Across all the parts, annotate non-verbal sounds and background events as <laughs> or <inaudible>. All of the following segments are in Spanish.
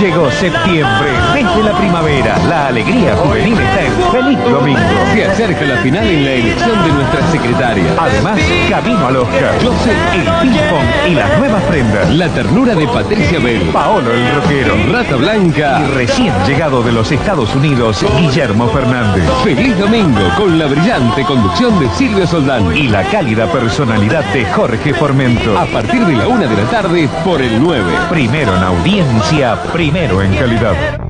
Llegó septiembre. Desde la primavera, la alegría juvenil está en Feliz Domingo. Se acerca la final en la elección de nuestra secretaria. Además, camino al Oscar. Joseph, el ping-pong y las nuevas prendas. La ternura de Patricia Bell. Paolo el rockero. Rata Blanca. Y recién llegado de los Estados Unidos, Guillermo Fernández. Feliz Domingo con la brillante conducción de Silvio Soldán. Y la cálida personalidad de Jorge Formento. A partir de la una de la tarde por el 9. Primero en audiencia, primero en calidad.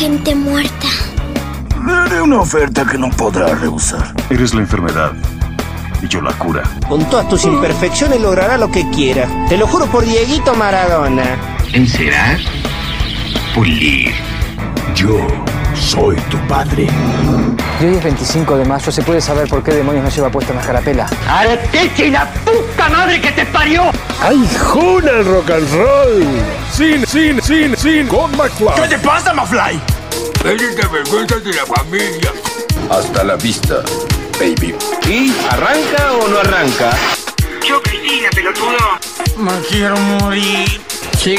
Gente muerta. Le haré una oferta que no podrá rehusar. Eres la enfermedad y yo la cura. Con todas tus imperfecciones logrará lo que quiera. Te lo juro por Dieguito Maradona. Encerar, pulir. Yo soy tu padre. Y hoy es 25 de mayo, ¿se puede saber por qué demonios no lleva puesta una carapela? ¡Arteche y la puta madre que te parió! ¡Ay, juna el rock and roll! Cine, cine, cine, cine con McFly. ¿Qué te pasa, McFly? Eres de vergüenza de la familia. Hasta la vista, baby. ¿Y arranca o no arranca? Yo, Cristina, pelotudo. Me quiero morir. Sí,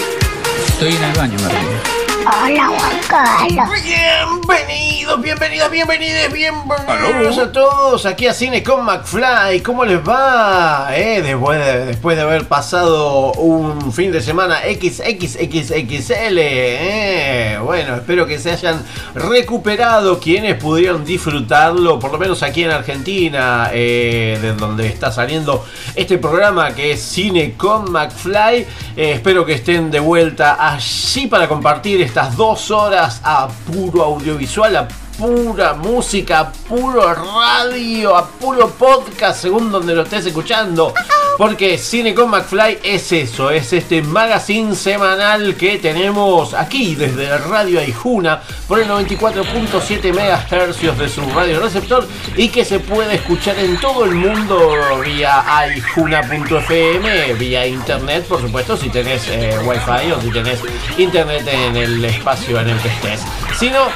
estoy en el baño, Martín. Hola, Juan Carlos. Bienvenidos, bienvenidas, bienvenidos, bienvenidos a todos aquí a Cine con McFly. ¿Cómo les va? Eh, después, de, después de haber pasado un fin de semana XXXXL. Eh. Bueno, espero que se hayan recuperado quienes pudieron disfrutarlo, por lo menos aquí en Argentina, eh, de donde está saliendo este programa que es Cine con McFly. Eh, espero que estén de vuelta allí para compartir dos horas a puro audiovisual, a pura música, puro radio, a puro podcast, según donde lo estés escuchando. Porque Cine con McFly es eso, es este magazine semanal que tenemos aquí desde Radio Aijuna por el 94.7 MHz de su radio receptor y que se puede escuchar en todo el mundo vía aijuna.fm, vía internet, por supuesto, si tenés eh, wifi o si tenés internet en el espacio en el que estés. Si no,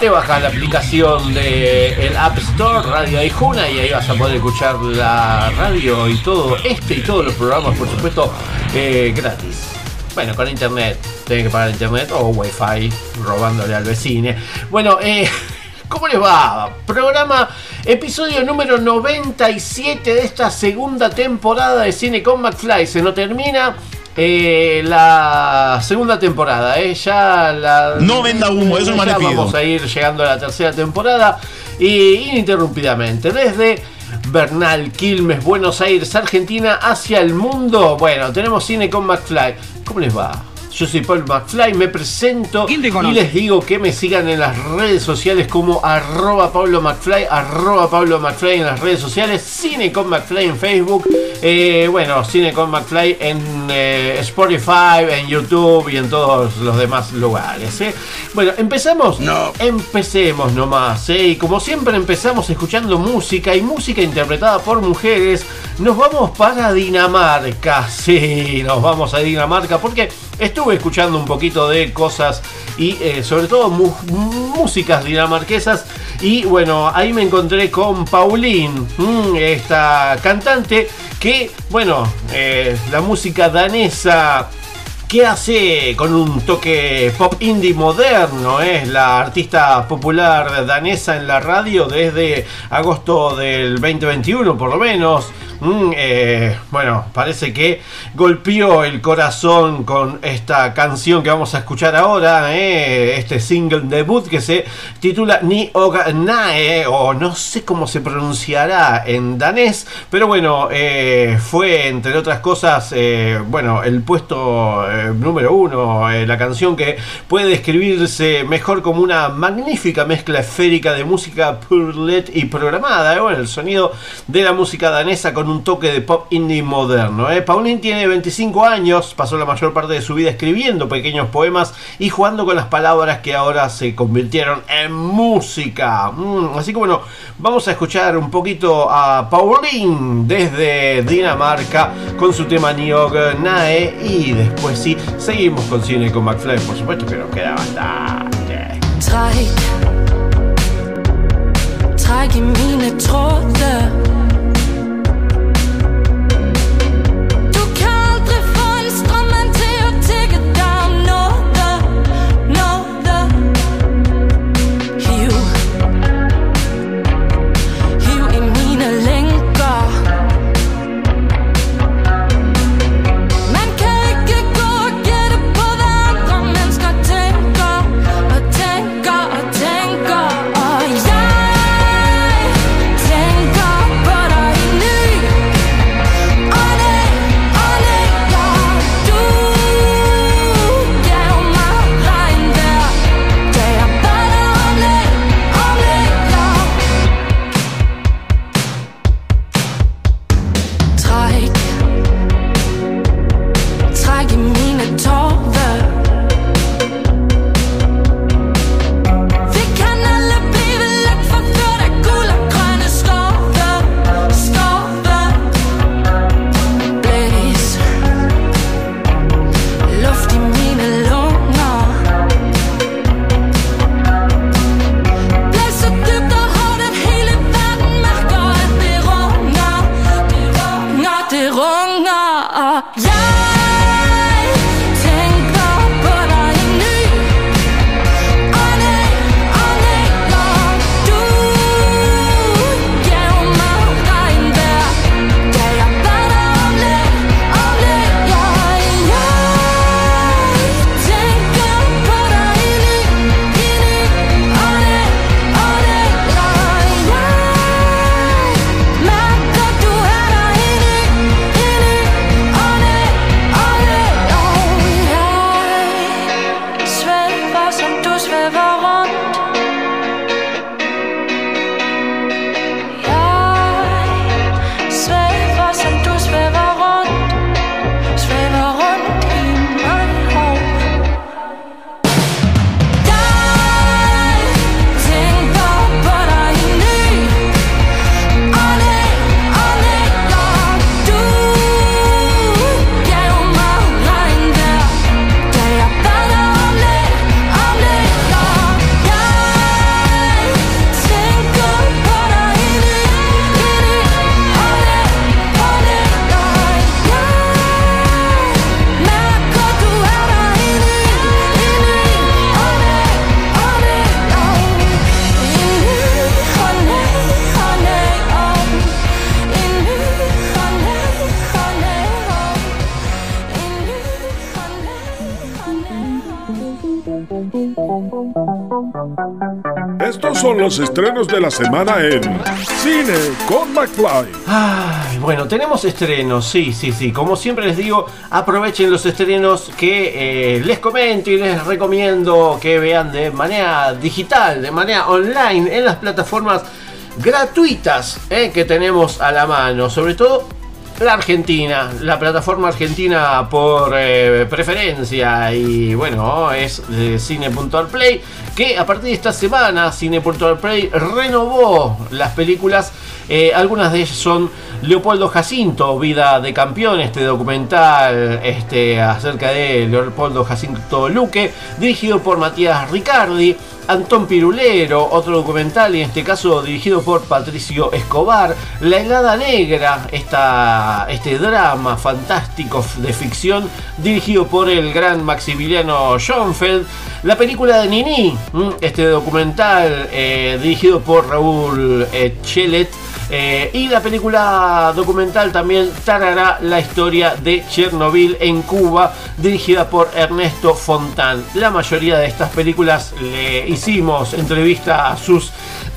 te bajas la aplicación de el App Store Radio Aijuna y ahí vas a poder escuchar la radio y todo este y todos los programas, por supuesto, eh, gratis. Bueno, con internet, tenés que pagar internet o wifi robándole al vecino. Bueno, eh, <laughs> ¿cómo les va? Programa, episodio número 97 de esta segunda temporada de Cine con McFly. Se nos termina eh, la segunda temporada, eh, ya la. No venda humo, eso pido. Vamos a ir llegando a la tercera temporada y ininterrumpidamente desde Bernal, Quilmes, Buenos Aires, Argentina hacia el mundo. Bueno, tenemos cine con McFly. ¿Cómo les va? Yo soy Paul McFly, me presento ¿Quién te y les digo que me sigan en las redes sociales como arroba Pablo McFly, arroba Pablo McFly en las redes sociales, Cine con McFly en Facebook, eh, bueno, Cine con McFly en eh, Spotify, en YouTube y en todos los demás lugares. ¿eh? Bueno, ¿empezamos? No. Empecemos nomás, ¿eh? y como siempre empezamos escuchando música y música interpretada por mujeres, nos vamos para Dinamarca, sí, nos vamos a Dinamarca porque estuve escuchando un poquito de cosas y eh, sobre todo músicas dinamarquesas y bueno, ahí me encontré con Pauline, mm, esta cantante que, bueno, eh, la música danesa que hace con un toque pop indie moderno. Es la artista popular danesa en la radio desde agosto del 2021, por lo menos. Mm, eh, bueno, parece que golpeó el corazón con esta canción que vamos a escuchar ahora, eh, este single debut que se titula Ni Og Nae, o no sé cómo se pronunciará en danés, pero bueno, eh, fue entre otras cosas, bueno, el puesto número uno, la canción que puede describirse mejor como una magnífica mezcla esférica de música purlet y programada, bueno, el sonido de la música danesa con un toque de pop indie moderno. ¿eh? Pauline tiene 25 años, pasó la mayor parte de su vida escribiendo pequeños poemas y jugando con las palabras que ahora se convirtieron en música. Mm, así que bueno, vamos a escuchar un poquito a Pauline desde Dinamarca con su tema Niog Nae y después sí, seguimos con cine con McFly, por supuesto nos queda bastante. Mine los estrenos de la semana en Cine con McFly. Bueno, tenemos estrenos, sí, sí, sí. Como siempre les digo, aprovechen los estrenos que eh, les comento y les recomiendo que vean de manera digital, de manera online, en las plataformas gratuitas eh, que tenemos a la mano. Sobre todo la Argentina, la plataforma argentina por eh, preferencia y bueno, es de Cine.play que a partir de esta semana Cine.play renovó las películas, eh, algunas de ellas son Leopoldo Jacinto, Vida de Campeón, este documental este, acerca de Leopoldo Jacinto Luque, dirigido por Matías Ricardi, Antón Pirulero, otro documental, y en este caso dirigido por Patricio Escobar, La helada negra, esta, este drama fantástico de ficción, dirigido por el gran Maximiliano Schoenfeld, la película de Nini, este documental eh, dirigido por Raúl Chelet, eh, y la película documental también Tarará, la historia de Chernobyl en Cuba, dirigida por Ernesto Fontán. La mayoría de estas películas le hicimos entrevista a sus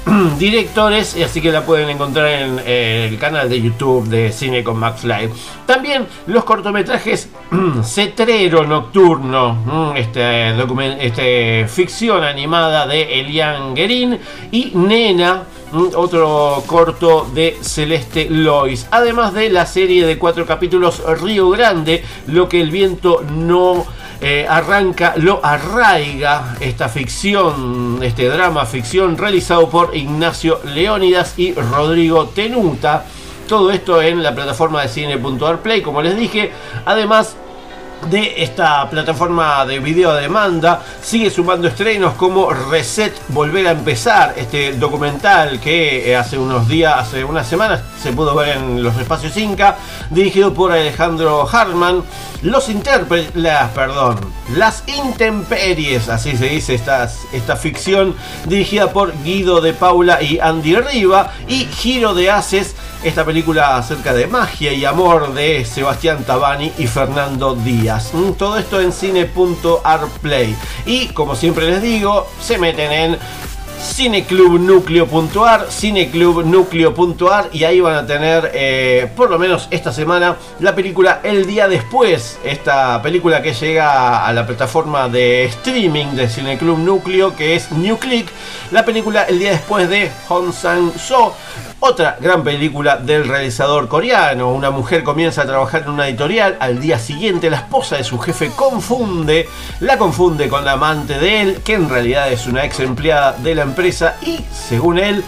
<clears throat> directores, así que la pueden encontrar en eh, el canal de YouTube de Cine con McFly. También los cortometrajes <clears throat> Cetrero Nocturno, este, este ficción animada de Elian Guerin y Nena mm, otro corto de Celeste Lois. Además de la serie de cuatro capítulos Río Grande, lo que el viento no eh, arranca, lo arraiga, esta ficción, este drama ficción realizado por Ignacio Leónidas y Rodrigo Tenuta. Todo esto en la plataforma de cine.arplay, como les dije. Además, de esta plataforma de video demanda. Sigue sumando estrenos como Reset Volver a Empezar, este documental que eh, hace unos días, hace unas semanas se pudo ver en los espacios Inca, dirigido por Alejandro Hartman. Los intérpretes, las, perdón, las intemperies, así se dice esta, esta ficción, dirigida por Guido de Paula y Andy Riva, y Giro de Haces, esta película acerca de magia y amor de Sebastián Tabani y Fernando Díaz. Mm, Todo esto en cine.arplay. Y como siempre les digo, se meten en cineclubnucleo.ar, cineclubnucleo.ar y ahí van a tener, eh, por lo menos esta semana, la película El Día Después, esta película que llega a la plataforma de streaming de Cineclub Núcleo, que es New Click, la película El Día Después de Hong Sang-so, otra gran película del realizador coreano. Una mujer comienza a trabajar en una editorial. Al día siguiente, la esposa de su jefe confunde, la confunde con la amante de él, que en realidad es una ex empleada de la empresa. Y según él,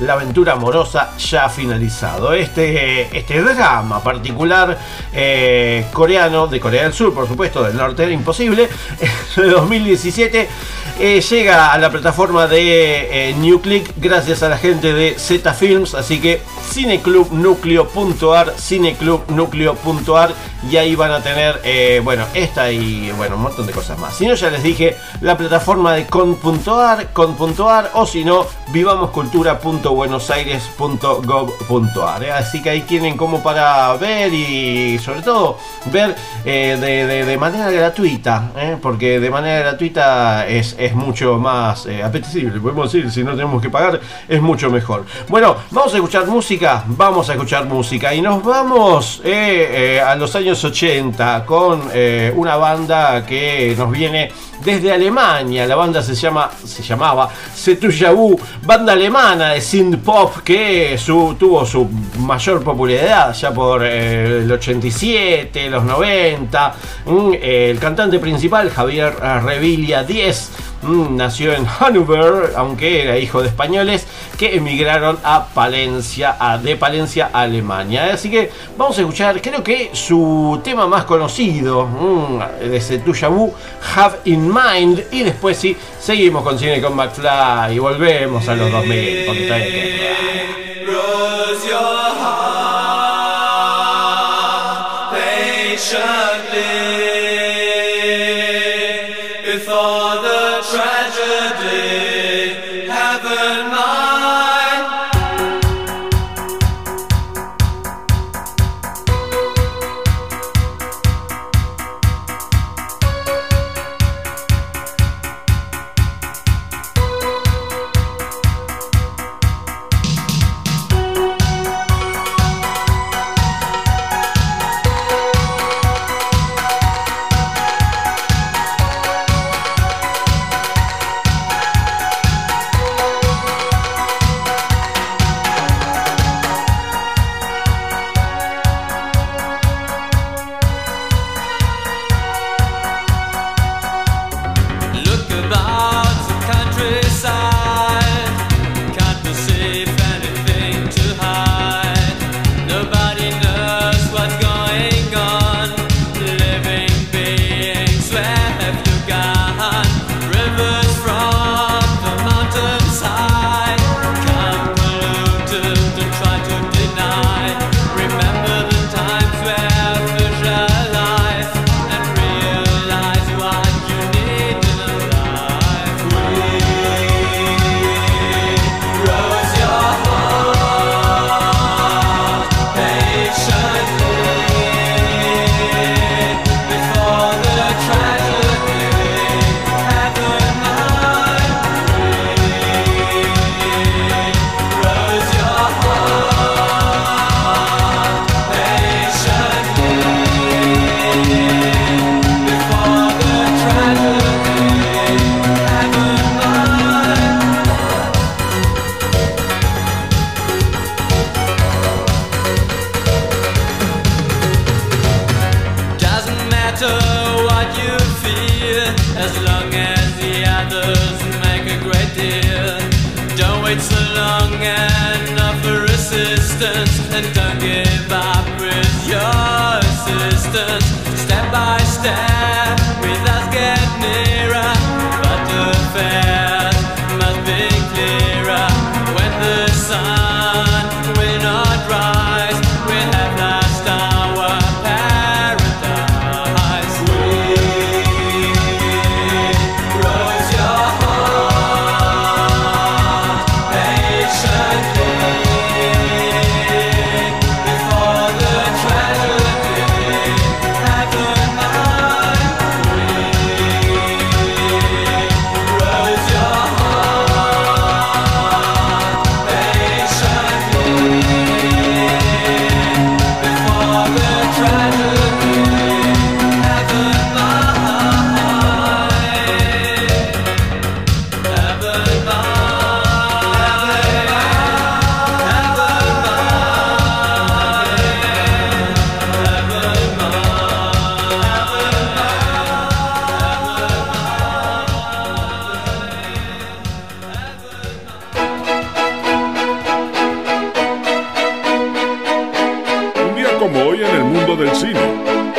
la aventura amorosa ya ha finalizado. Este, este drama particular eh, coreano, de Corea del Sur, por supuesto, del norte era imposible, <laughs> de 2017, eh, llega a la plataforma de eh, New Click gracias a la gente de Z Films. Así que cineclubnucleo.ar, cineclubnucleo.ar y ahí van a tener, eh, bueno, esta y bueno, un montón de cosas más. Si no, ya les dije, la plataforma de con.ar, con.ar o si no, vivamoscultura.buenosaires.gov.ar. ¿eh? Así que ahí tienen como para ver y sobre todo ver eh, de, manera gratuita, ¿eh? porque de manera gratuita es, mucho más apetecible, podemos decir, si no tenemos que pagar, es mucho mejor. Bueno, vamos a escuchar música, vamos a escuchar música y nos vamos a los años 80 con una banda que nos viene desde Alemania. La banda se llama, se llamaba Setuyabu, banda alemana de pop que tuvo su mayor popularidad ya por eh, el 87, los 90. Mm, eh, el cantante principal, Javier Revilla 10, mm, nació en Hannover, aunque era hijo de españoles que emigraron a Palencia, a- de Palencia Alemania. Así que vamos a escuchar, creo que su tema más conocido mm, de Setuyabu, Have in Mind. Y después sí, seguimos con Cine con McFly y volvemos a los 2000. porque está que- Rose your heart patiently before the tragedy. Have como hoy en el mundo del cine.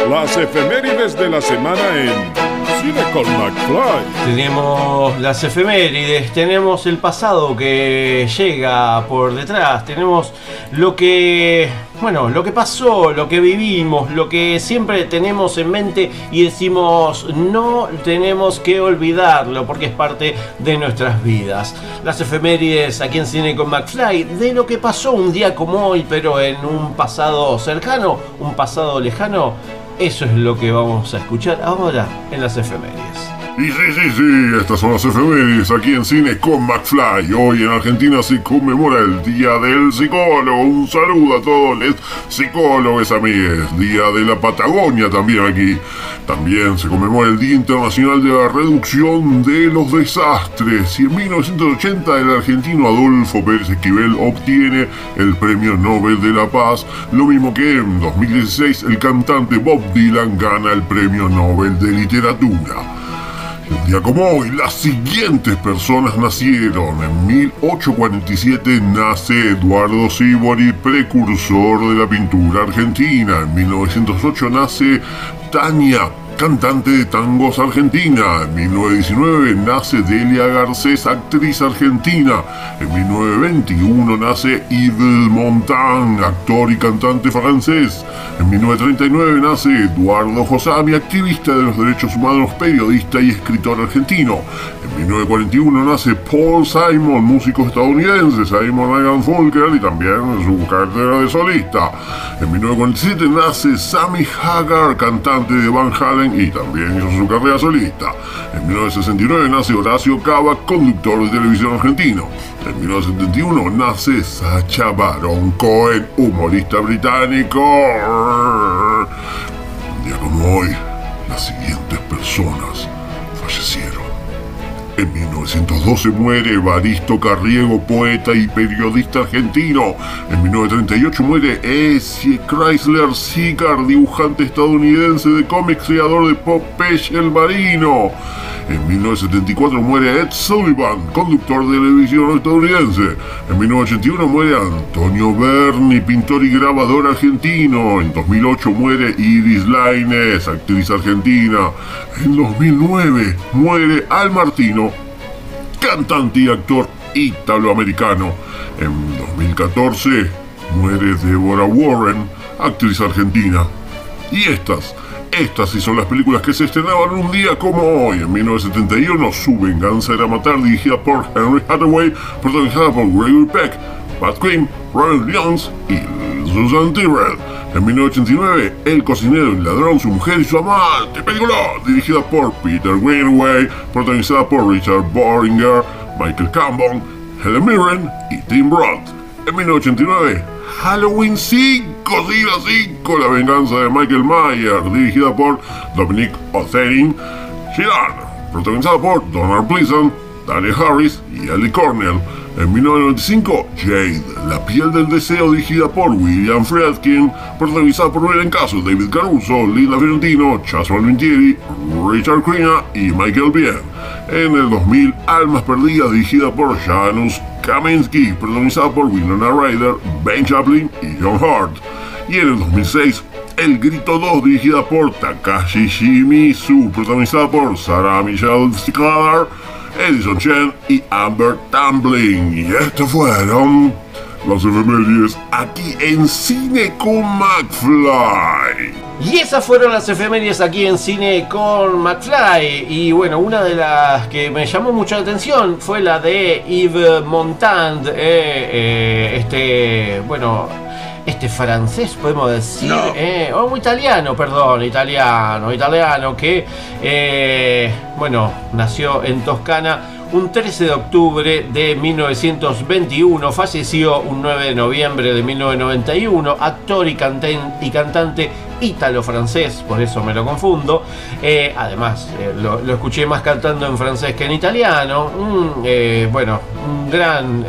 Las efemérides de la semana en Cine con McFly. Tenemos las efemérides, tenemos el pasado que llega por detrás, tenemos lo que, bueno, lo que pasó, lo que vivimos, lo que siempre tenemos en mente y decimos no tenemos que olvidarlo porque es parte de nuestras vidas. Las efemérides aquí en Cine con McFly de lo que pasó un día como hoy, pero en un pasado cercano, un pasado lejano. Eso es lo que vamos a escuchar ahora en las efemérides. Y sí, sí, sí, estas son las efemérides aquí en Cine con McFly. Hoy en Argentina se conmemora el Día del Psicólogo. Un saludo a todos los psicólogos amigos. Día de la Patagonia también aquí. También se conmemora el Día Internacional de la Reducción de los Desastres. Y en 1980 el argentino Adolfo Pérez Esquivel obtiene el Premio Nobel de la Paz. Lo mismo que en 2016 el cantante Bob Dylan gana el Premio Nobel de Literatura. Un día como hoy, las siguientes personas nacieron. En 1847 nace Eduardo Sibori, precursor de la pintura argentina. En 1908 nace Tania, cantante de tangos argentina. En 1919 nace Delia Garcés, actriz argentina. En 1921 nace Yves Montand, actor y cantante francés. En 1939 nace Eduardo Josami, activista de los derechos humanos, periodista y escritor argentino. En 1941 nace Paul Simon, músico estadounidense, Simon Ryan Folker y también su carrera de solista. En 1947 nace Sammy Hagar, cantante de Van Halen y también hizo su carrera solista. En 1969 nace Horacio Cava, conductor de televisión argentino. En 1971 nace Sacha Baron Cohen, humorista británico. Un día como hoy, las siguientes personas fallecieron. En 1912 muere Evaristo Carriego, poeta y periodista argentino. En 1938 muere Essie Chrysler Seeger, dibujante estadounidense de cómics, creador de Popeye el Marino. En 1974 muere Ed Sullivan, conductor de televisión estadounidense. En 1981 muere Antonio Berni, pintor y grabador argentino. En 2008 muere Iris Laines, actriz argentina. En 2009 muere Al Martino, cantante y actor italoamericano. En 2014 muere Deborah Warren, actriz argentina. Y estas, estas sí son las películas que se estrenaban un día como hoy. En 1971, Su venganza era matar, dirigida por Henry Hathaway, protagonizada por Gregory Peck, Pat Quinn, Robert Jones y Susan Tyrrell. En 1989, El cocinero, el ladrón, su mujer y su amante, película dirigida por Peter Greenaway, protagonizada por Richard Boringer, Michael Cambon, Helen Mirren y Tim Roth. En 1989, Halloween 5, sí, la 5, La venganza de Michael Myers, dirigida por Dominic Otherin, Sheeran, protagonizada por Donald Pleasant, Daniel Harris y Ellie Cornell. En 1995, Jade, La piel del deseo, dirigida por William Friedkin, protagonizada por Belén Caso, David Caruso, Linda Fiorentino, Chas Valentieri, Richard Crenna y Michael Biehn. En el 2000, Almas Perdidas, dirigida por Janusz Kaminski, protagonizada por Winona Ryder, Ben Chaplin y John Hart. Y en el 2006, El Grito 2, dirigida por Takashi Shimizu, protagonizada por Sarah Michelle Gellar, Edison Chen y Amber Tumbling. Y estos fueron las efemérides aquí en Cine con McFly. Y esas fueron las efemérides aquí en cine con McFly. Y bueno, una de las que me llamó mucho la atención fue la de Yves Montand, eh, eh, este, bueno, este francés, podemos decir, eh, o italiano, perdón, italiano, italiano, que, eh, bueno, nació en Toscana un 13 de octubre de 1921, falleció un 9 de noviembre de 1991, actor y, cantante ítalo-francés, por eso me lo confundo. Eh, además, eh, lo, escuché más cantando en francés que en italiano. Un, eh, bueno, un gran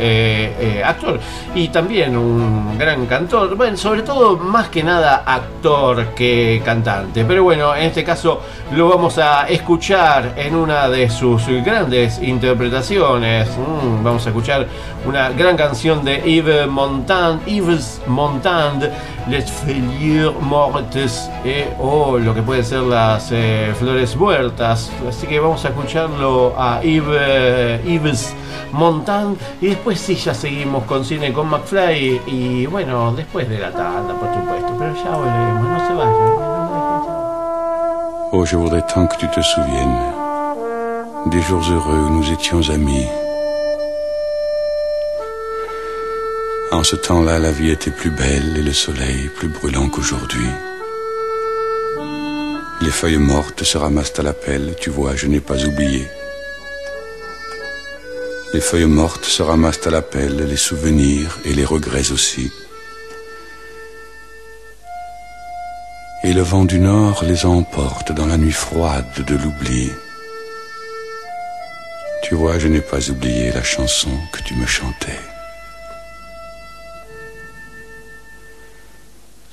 actor y también un gran cantor. Bueno, sobre todo, más que nada, actor que cantante. Pero bueno, en este caso lo vamos a escuchar en una de sus grandes interpretaciones. Mm, vamos a escuchar una gran canción de Yves Montand, Yves Montand, Les Feuilles Mortes, eh, o lo que pueden ser las eh, flores muertas. Así que vamos a escucharlo a Yves, Yves Montand y después sí ya seguimos con cine con McFly y bueno, después de la tanda, por supuesto. Pero ya volveremos, no se vayan. Oh, je voudrais tant que tu te souviennes des jours heureux où nous étions amis. En ce temps-là, la vie était plus belle et le soleil plus brûlant qu'aujourd'hui. Les feuilles mortes se ramassent à la pelle, tu vois, je n'ai pas oublié. Les feuilles mortes se ramassent à la pelle, les souvenirs et les regrets aussi. Et le vent du nord les emporte dans la nuit froide de l'oubli. Tu vois, je n'ai pas oublié la chanson que tu me chantais.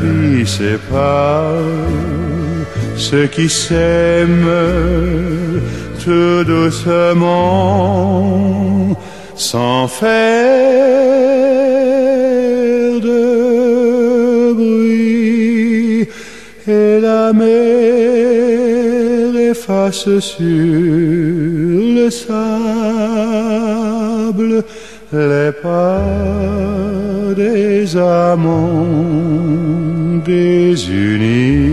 Vie sépare ceux qui s'aiment tout doucement, sans faire de bruit. Et la mer efface sur le sable les pas des amants désunis.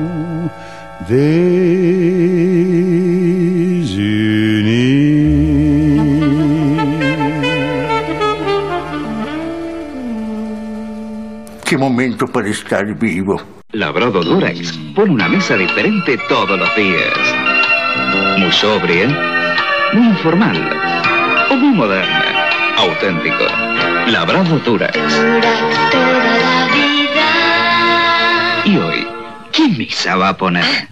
désunis. Qué momento para estar vivo. Labrado Durex. Pon una mesa diferente todos los días. Muy sobria, muy informal o muy moderna. Auténtico. Labrado Dura. Y hoy, ¿qué misa va a poner?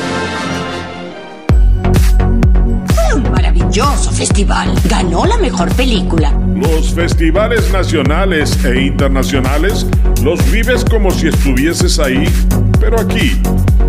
Maravilloso festival. Ganó la mejor película. Los festivales nacionales e internacionales los vives como si estuvieses ahí, pero aquí,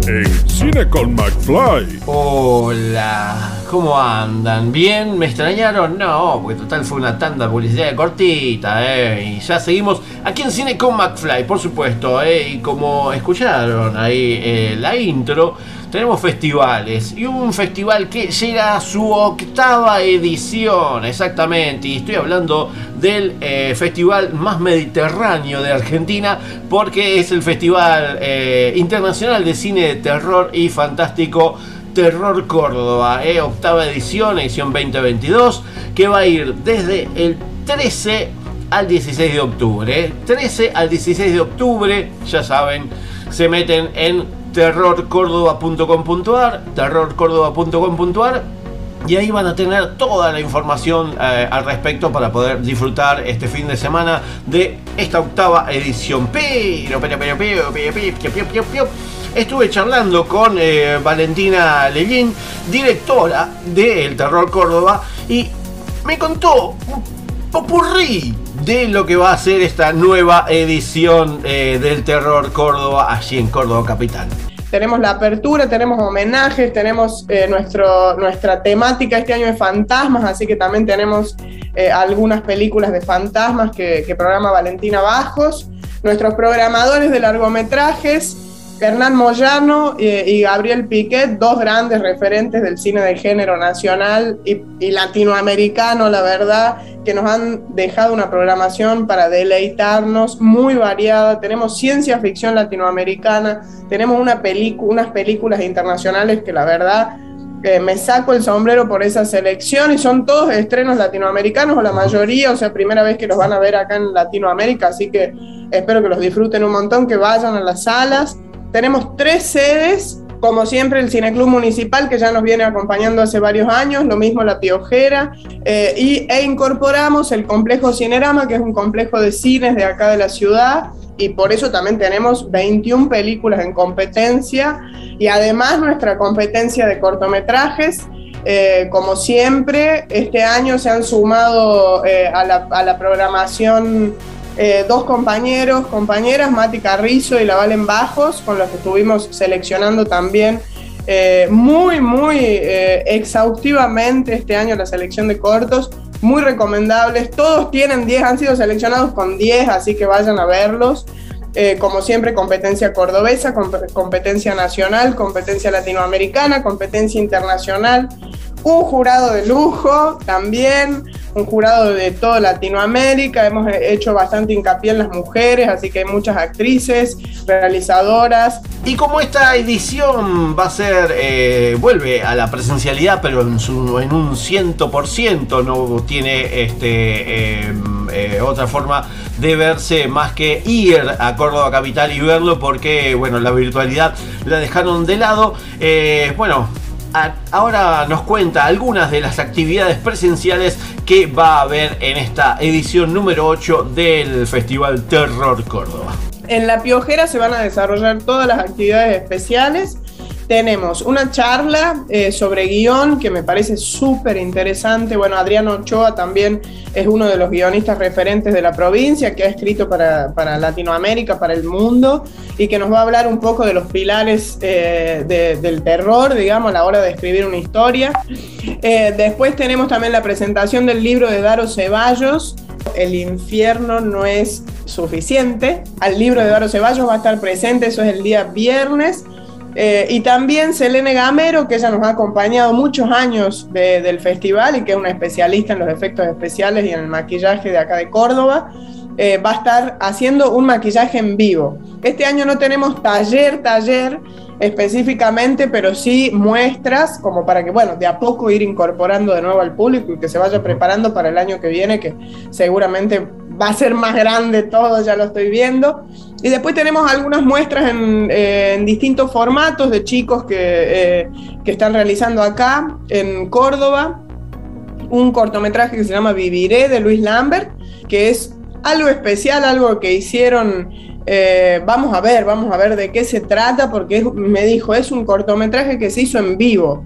en Cine con McFly. Hola, ¿cómo andan? ¿Bien? ¿Me extrañaron? No, porque total fue una tanda de publicidad cortita, ¿eh? Y ya seguimos aquí en Cine con McFly, por supuesto, ¿eh? Y como escucharon ahí eh, la intro, tenemos festivales. Y un festival que llega a su octava edición, exactamente. Y estoy hablando del eh, festival más mediterráneo de Argentina, porque es el Festival eh, Internacional de Cine de Terror y Fantástico Terror Córdoba, eh, octava edición, edición 2022, que va a ir desde el 13 al 16 de octubre. eh. 13 al 16 de octubre, ya saben, se meten en terrorcordoba.com.ar, terrorcordoba.com.ar y ahí van a tener toda la información eh, al respecto para poder disfrutar este fin de semana de esta octava edición. Pero, pero, pero, pero, pero, Estuve charlando con eh, Valentina Lellín, directora del Terror Córdoba, y me contó popurrí de lo que va a ser esta nueva edición eh, del Terror Córdoba allí en Córdoba Capital. Tenemos la apertura, tenemos homenajes, tenemos eh, nuestro, nuestra temática este año de fantasmas, así que también tenemos eh, algunas películas de fantasmas que, que programa Valentina Bajos. Nuestros programadores de largometrajes, Hernán Moyano eh, y Gabriel Piquet, dos grandes referentes del cine de género nacional y, latinoamericano, la verdad, que nos han dejado una programación para deleitarnos muy variada. Tenemos ciencia ficción latinoamericana, tenemos una unas películas internacionales que la verdad eh, me saco el sombrero por esa selección y son todos estrenos latinoamericanos o la mayoría, o sea, primera vez que los van a ver acá en Latinoamérica, así que espero que los disfruten un montón, que vayan a las salas. Tenemos tres sedes, como siempre el Cineclub Municipal, que ya nos viene acompañando hace varios años, lo mismo La Piojera, eh, y, e incorporamos el complejo Cinerama, que es un complejo de cines de acá de la ciudad, y por eso también tenemos 21 películas en competencia, y además nuestra competencia de cortometrajes. Eh, como siempre, este año se han sumado eh, a, la, a la programación eh, dos compañeros, compañeras, Mati Carrizo y la Valen Bajos, con los que estuvimos seleccionando también eh, muy, muy eh, exhaustivamente este año la selección de cortos, muy recomendables. Todos tienen 10, han sido seleccionados con 10, así que vayan a verlos. Como siempre, competencia cordobesa, comp- competencia nacional, competencia latinoamericana, competencia internacional. Un jurado de lujo también, un jurado de toda Latinoamérica. Hemos hecho bastante hincapié en las mujeres, así que hay muchas actrices, realizadoras. Y como esta edición va a ser, eh, vuelve a la presencialidad, pero en, su, en un 100%, no tiene este, eh, eh, otra forma de verse más que ir a Córdoba Capital y verlo, porque bueno, la virtualidad la dejaron de lado. Eh, bueno, ahora nos cuenta algunas de las actividades presenciales que va a haber en esta edición número 8 del Festival Terror Córdoba. En La Piojera se van a desarrollar todas las actividades especiales. Tenemos una charla eh, sobre guion que me parece súper interesante. Bueno, Adriano Ochoa también es uno de los guionistas referentes de la provincia que ha escrito para, para Latinoamérica, para el mundo, y que nos va a hablar un poco de los pilares eh, de- del terror, digamos, a la hora de escribir una historia. Eh, después tenemos también la presentación del libro de Daro Ceballos, El infierno no es suficiente. Al libro de Daro Ceballos va a estar presente, eso es el día viernes. Eh, y también Selene Gamero, que ella nos ha acompañado muchos años de- del festival y que es una especialista en los efectos especiales y en el maquillaje de acá de Córdoba, eh, va a estar haciendo un maquillaje en vivo. Este año no tenemos taller, taller específicamente, pero sí muestras como para que, bueno, de a poco ir incorporando de nuevo al público y que se vaya preparando para el año que viene, que seguramente va a ser más grande todo, ya lo estoy viendo. Y después tenemos algunas muestras en, eh, distintos formatos de chicos que, eh, que están realizando acá en Córdoba. Un cortometraje que se llama Viviré de Luis Lambert, que es algo especial, algo que hicieron. eh, vamos a ver, vamos a ver de qué se trata, porque me dijo, es un cortometraje que se hizo en vivo.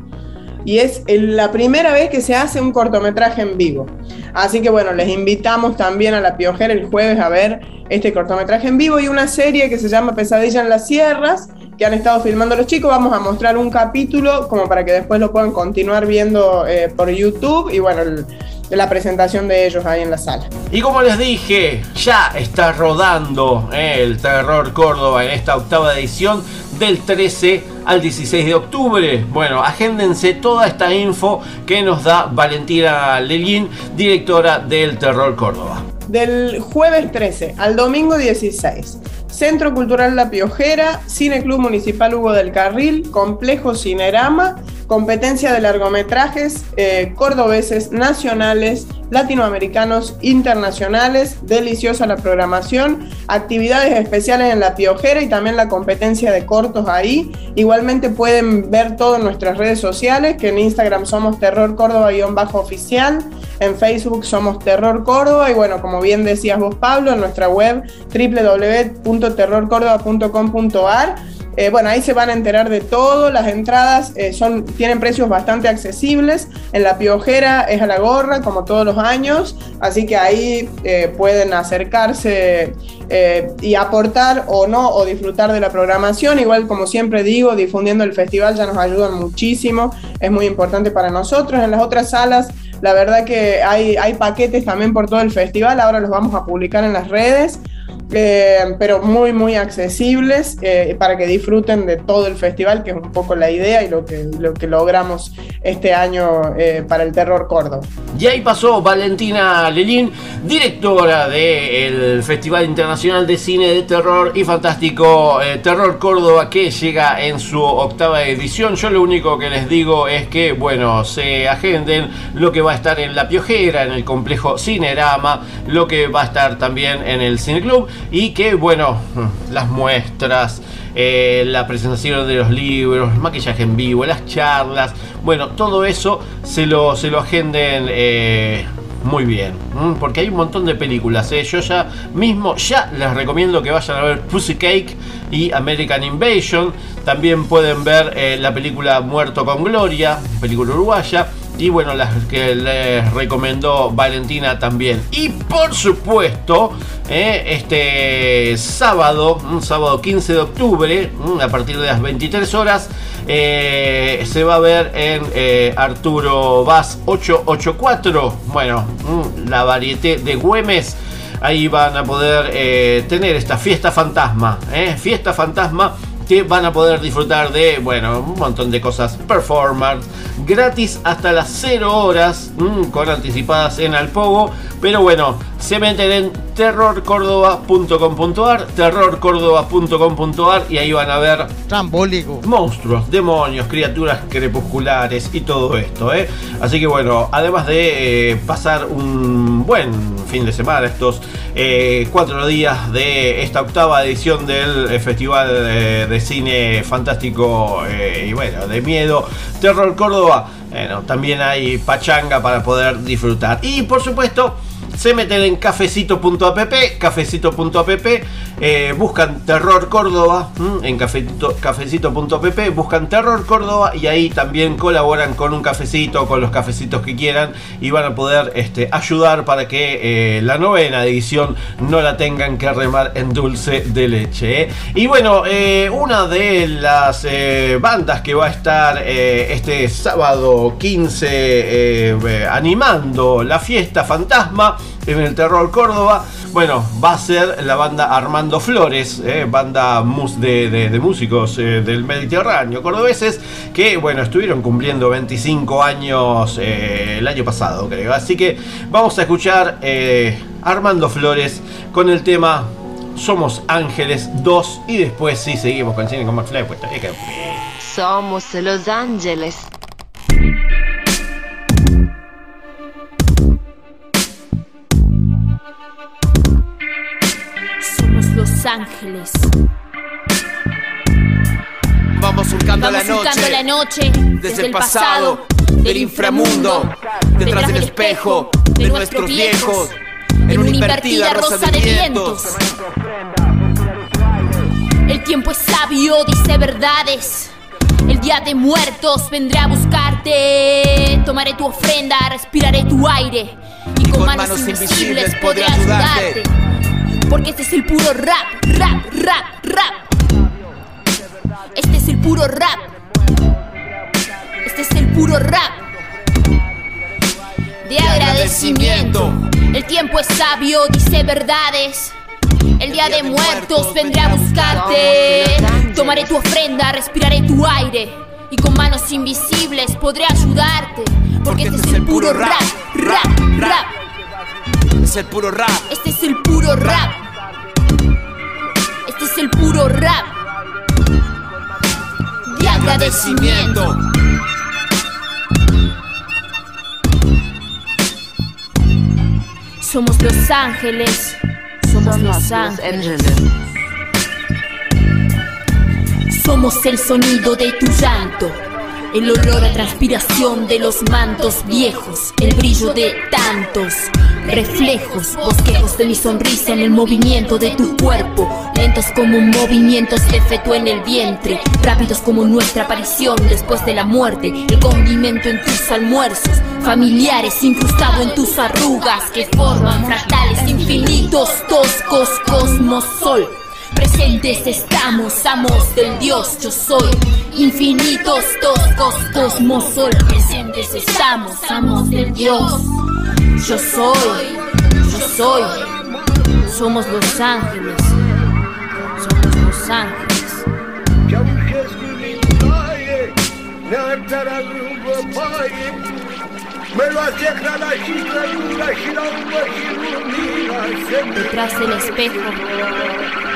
Y es la primera vez que se hace un cortometraje en vivo. Así que bueno, les invitamos también a La Piojera el jueves a ver este cortometraje en vivo y una serie que se llama Pesadilla en las Sierras, que han estado filmando los chicos. Vamos a mostrar un capítulo como para que después lo puedan continuar viendo eh, por YouTube y bueno, el- la presentación de ellos ahí en la sala. Y como les dije, ya está rodando eh, el Terror Córdoba en esta octava edición del 13 al 16 de octubre. Bueno, agéndense toda esta info que nos da Valentina Lelín, directora del Terror Córdoba. Del jueves 13 al domingo 16. Centro Cultural La Piojera, Cine Club Municipal Hugo del Carril, Complejo Cinerama, competencia de largometrajes eh, cordobeses, nacionales, latinoamericanos, internacionales, deliciosa la programación, actividades especiales en La Piojera y también la competencia de cortos ahí. Igualmente pueden ver todo en nuestras redes sociales, que en Instagram somos Terror Córdoba-oficial, en Facebook somos Terror Córdoba y bueno, como bien decías vos Pablo, en nuestra web www.terrorcórdoba.com.ar. Eh, bueno, ahí se van a enterar de todo. Las entradas eh, son, tienen precios bastante accesibles. En la Piojera es a la gorra, como todos los años. Así que ahí eh, pueden acercarse y aportar o no, o disfrutar de la programación. Igual, como siempre digo, difundiendo el festival ya nos ayudan muchísimo. Es muy importante para nosotros. En las otras salas, la verdad que hay, hay paquetes también por todo el festival. Ahora los vamos a publicar en las redes. Eh, pero muy muy accesibles eh, para que disfruten de todo el festival, que es un poco la idea y lo que, lo que logramos este año eh, para el Terror Córdoba. Y ahí pasó Valentina Lelín, directora del Festival Internacional de Cine de Terror y Fantástico Terror Córdoba, que llega en su octava edición. Yo lo único que les digo es que, bueno, se agenden lo que va a estar en La Piojera, en el complejo Cinerama, lo que va a estar también en el Cine Club y que, bueno, <laughs> las muestras. eh, la presentación de los libros, el maquillaje en vivo, las charlas, bueno, todo eso se lo, se lo agenden eh, muy bien, porque hay un montón de películas. ¿eh? Yo ya mismo, ya les recomiendo que vayan a ver Pussy Cake y American Invasion. También pueden ver eh, la película Muerto con Gloria, película uruguaya. Y bueno, las que les recomendó Valentina también. Y por supuesto, eh, este sábado, sábado 15 de octubre, mm, a partir de las 23 horas, eh, se va a ver en eh, Arturo Vaz 884. Bueno, mm, la varieté de Güemes. Ahí van a poder tener esta fiesta fantasma. Fiesta fantasma que van a poder disfrutar de, bueno, un montón de cosas, performance, gratis hasta las 0 horas, mm, con anticipadas en Alpogo, pero bueno, se meten en terrorcórdoba.com.ar, terrorcórdoba.com.ar y ahí van a ver Trambólico. monstruos, demonios, criaturas crepusculares y todo esto, ¿eh? Así que bueno, además de eh, pasar un buen fin de semana, estos eh, cuatro días de esta octava edición del eh, Festival eh, de Cine Fantástico y bueno, de miedo, Terror Córdoba, bueno, también hay pachanga para poder disfrutar. Y por supuesto, se meten en cafecito.app, cafecito.app, eh, buscan Terror Córdoba, en cafecito- cafecito.app, buscan Terror Córdoba y ahí también colaboran con un cafecito, con los cafecitos que quieran y van a poder este, ayudar para que eh, la novena edición no la tengan que remar en dulce de leche. ¿eh? Y bueno, una de las bandas que va a estar este sábado 15 eh, eh, animando la fiesta fantasma en el Terror Córdoba bueno, va a ser la banda Armando Flores, eh, banda mus- de, de- músicos eh, del Mediterráneo cordobeses, que bueno, estuvieron cumpliendo 25 años eh, el año pasado, creo. Así que vamos a escuchar Armando Flores con el tema Somos Ángeles 2 y después sí seguimos con Cine con McFly. Pues, queda- Somos Los Ángeles. Los Ángeles. Vamos surcando Vamos la noche. surcando la noche Desde el pasado, del inframundo, detrás del espejo, de nuestros viejos, en una invertida rosa de vientos. El tiempo es sabio, dice verdades. El día de muertos vendré a buscarte. Tomaré tu ofrenda, respiraré tu aire. Y con, manos, invisibles podré ayudarte. Porque este es el puro rap, rap, rap, rap. Este es el puro rap. Este es el puro rap. De agradecimiento. El tiempo es sabio, dice verdades. El día de muertos vendré a buscarte. Tomaré tu ofrenda, respiraré tu aire. Y con manos invisibles podré ayudarte. Porque este es el puro rap, rap, rap. Es el puro rap. Este es el puro rap. Este es el puro rap. De agradecimiento. Somos los ángeles. Somos los ángeles. Somos el sonido de tu llanto. El olor a transpiración de los mantos viejos, el brillo de tantos reflejos, bosquejos de mi sonrisa en el movimiento de tu cuerpo, lentos como movimientos de feto en el vientre, rápidos como nuestra aparición después de la muerte, el condimento en tus almuerzos, familiares incrustado en tus arrugas que forman fractales infinitos, toscos, cosmos, sol. Presentes estamos, amos del Dios, yo soy. Infinitos, toscos, cosmos, sol. Presentes estamos, amos del Dios. Yo soy, yo soy. Somos los ángeles. Somos los ángeles. Detrás del espejo.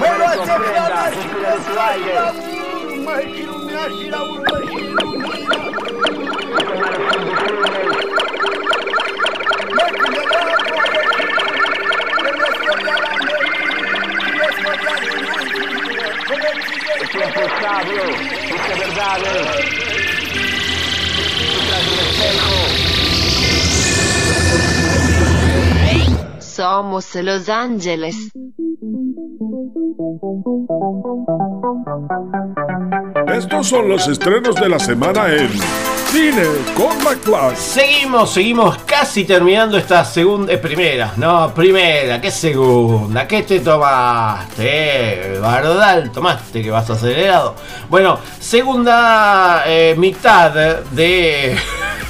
Mă luați aplana și lăsați la urmă și lumea și la urmă și lumina. Mă gândeam acolo și când mă scădea la noi, când mă scădea din ultimile, când mă ține... Este imposibil, este verdade. Tu tragi un espejo. Somos Los Ángeles. Estos son los estrenos de la semana en Cine con McFly. Seguimos, seguimos casi terminando esta segunda, eh, primera, no, primera, ¿qué segunda? ¿Qué te tomaste? Bardal, tomaste que vas acelerado. Bueno, segunda eh, mitad de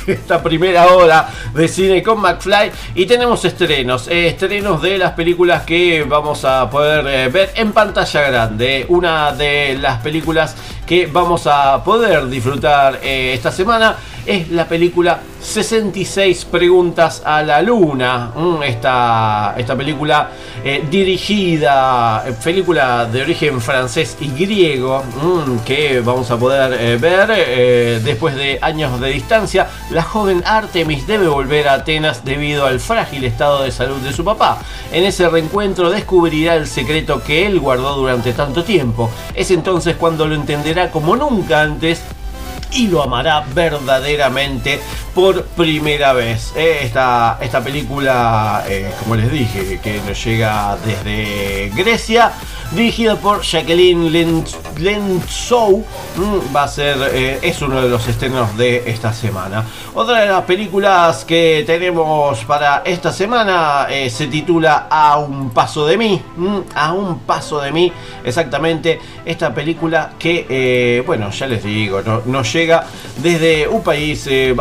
<laughs> esta primera hora de cine con McFly y tenemos estrenos, eh, estrenos de las películas que vamos a poder eh, ver en pantalla grande. Una de las películas que vamos a poder disfrutar eh, esta semana es la película 66 preguntas a la luna. Mm, esta, esta película eh, dirigida, eh, película de origen francés y griego, mm, que vamos a poder eh, ver después de años de distancia. La joven Artemis debe volver a Atenas debido al frágil estado de salud de su papá. En ese reencuentro descubrirá el secreto que él guardó durante tanto tiempo. Es entonces cuando lo entenderá como nunca antes y lo amará verdaderamente por primera vez. Eh, esta, esta película, eh, como les dije, que nos llega desde Grecia, dirigida por Jacqueline Lensou, mm, va a ser, eh, es uno de los estrenos de esta semana. Otra de las películas que tenemos para esta semana se titula A un paso de mí, mm, A un paso de mí, exactamente esta película que, bueno, ya les digo, no- nos llega desde un país eh,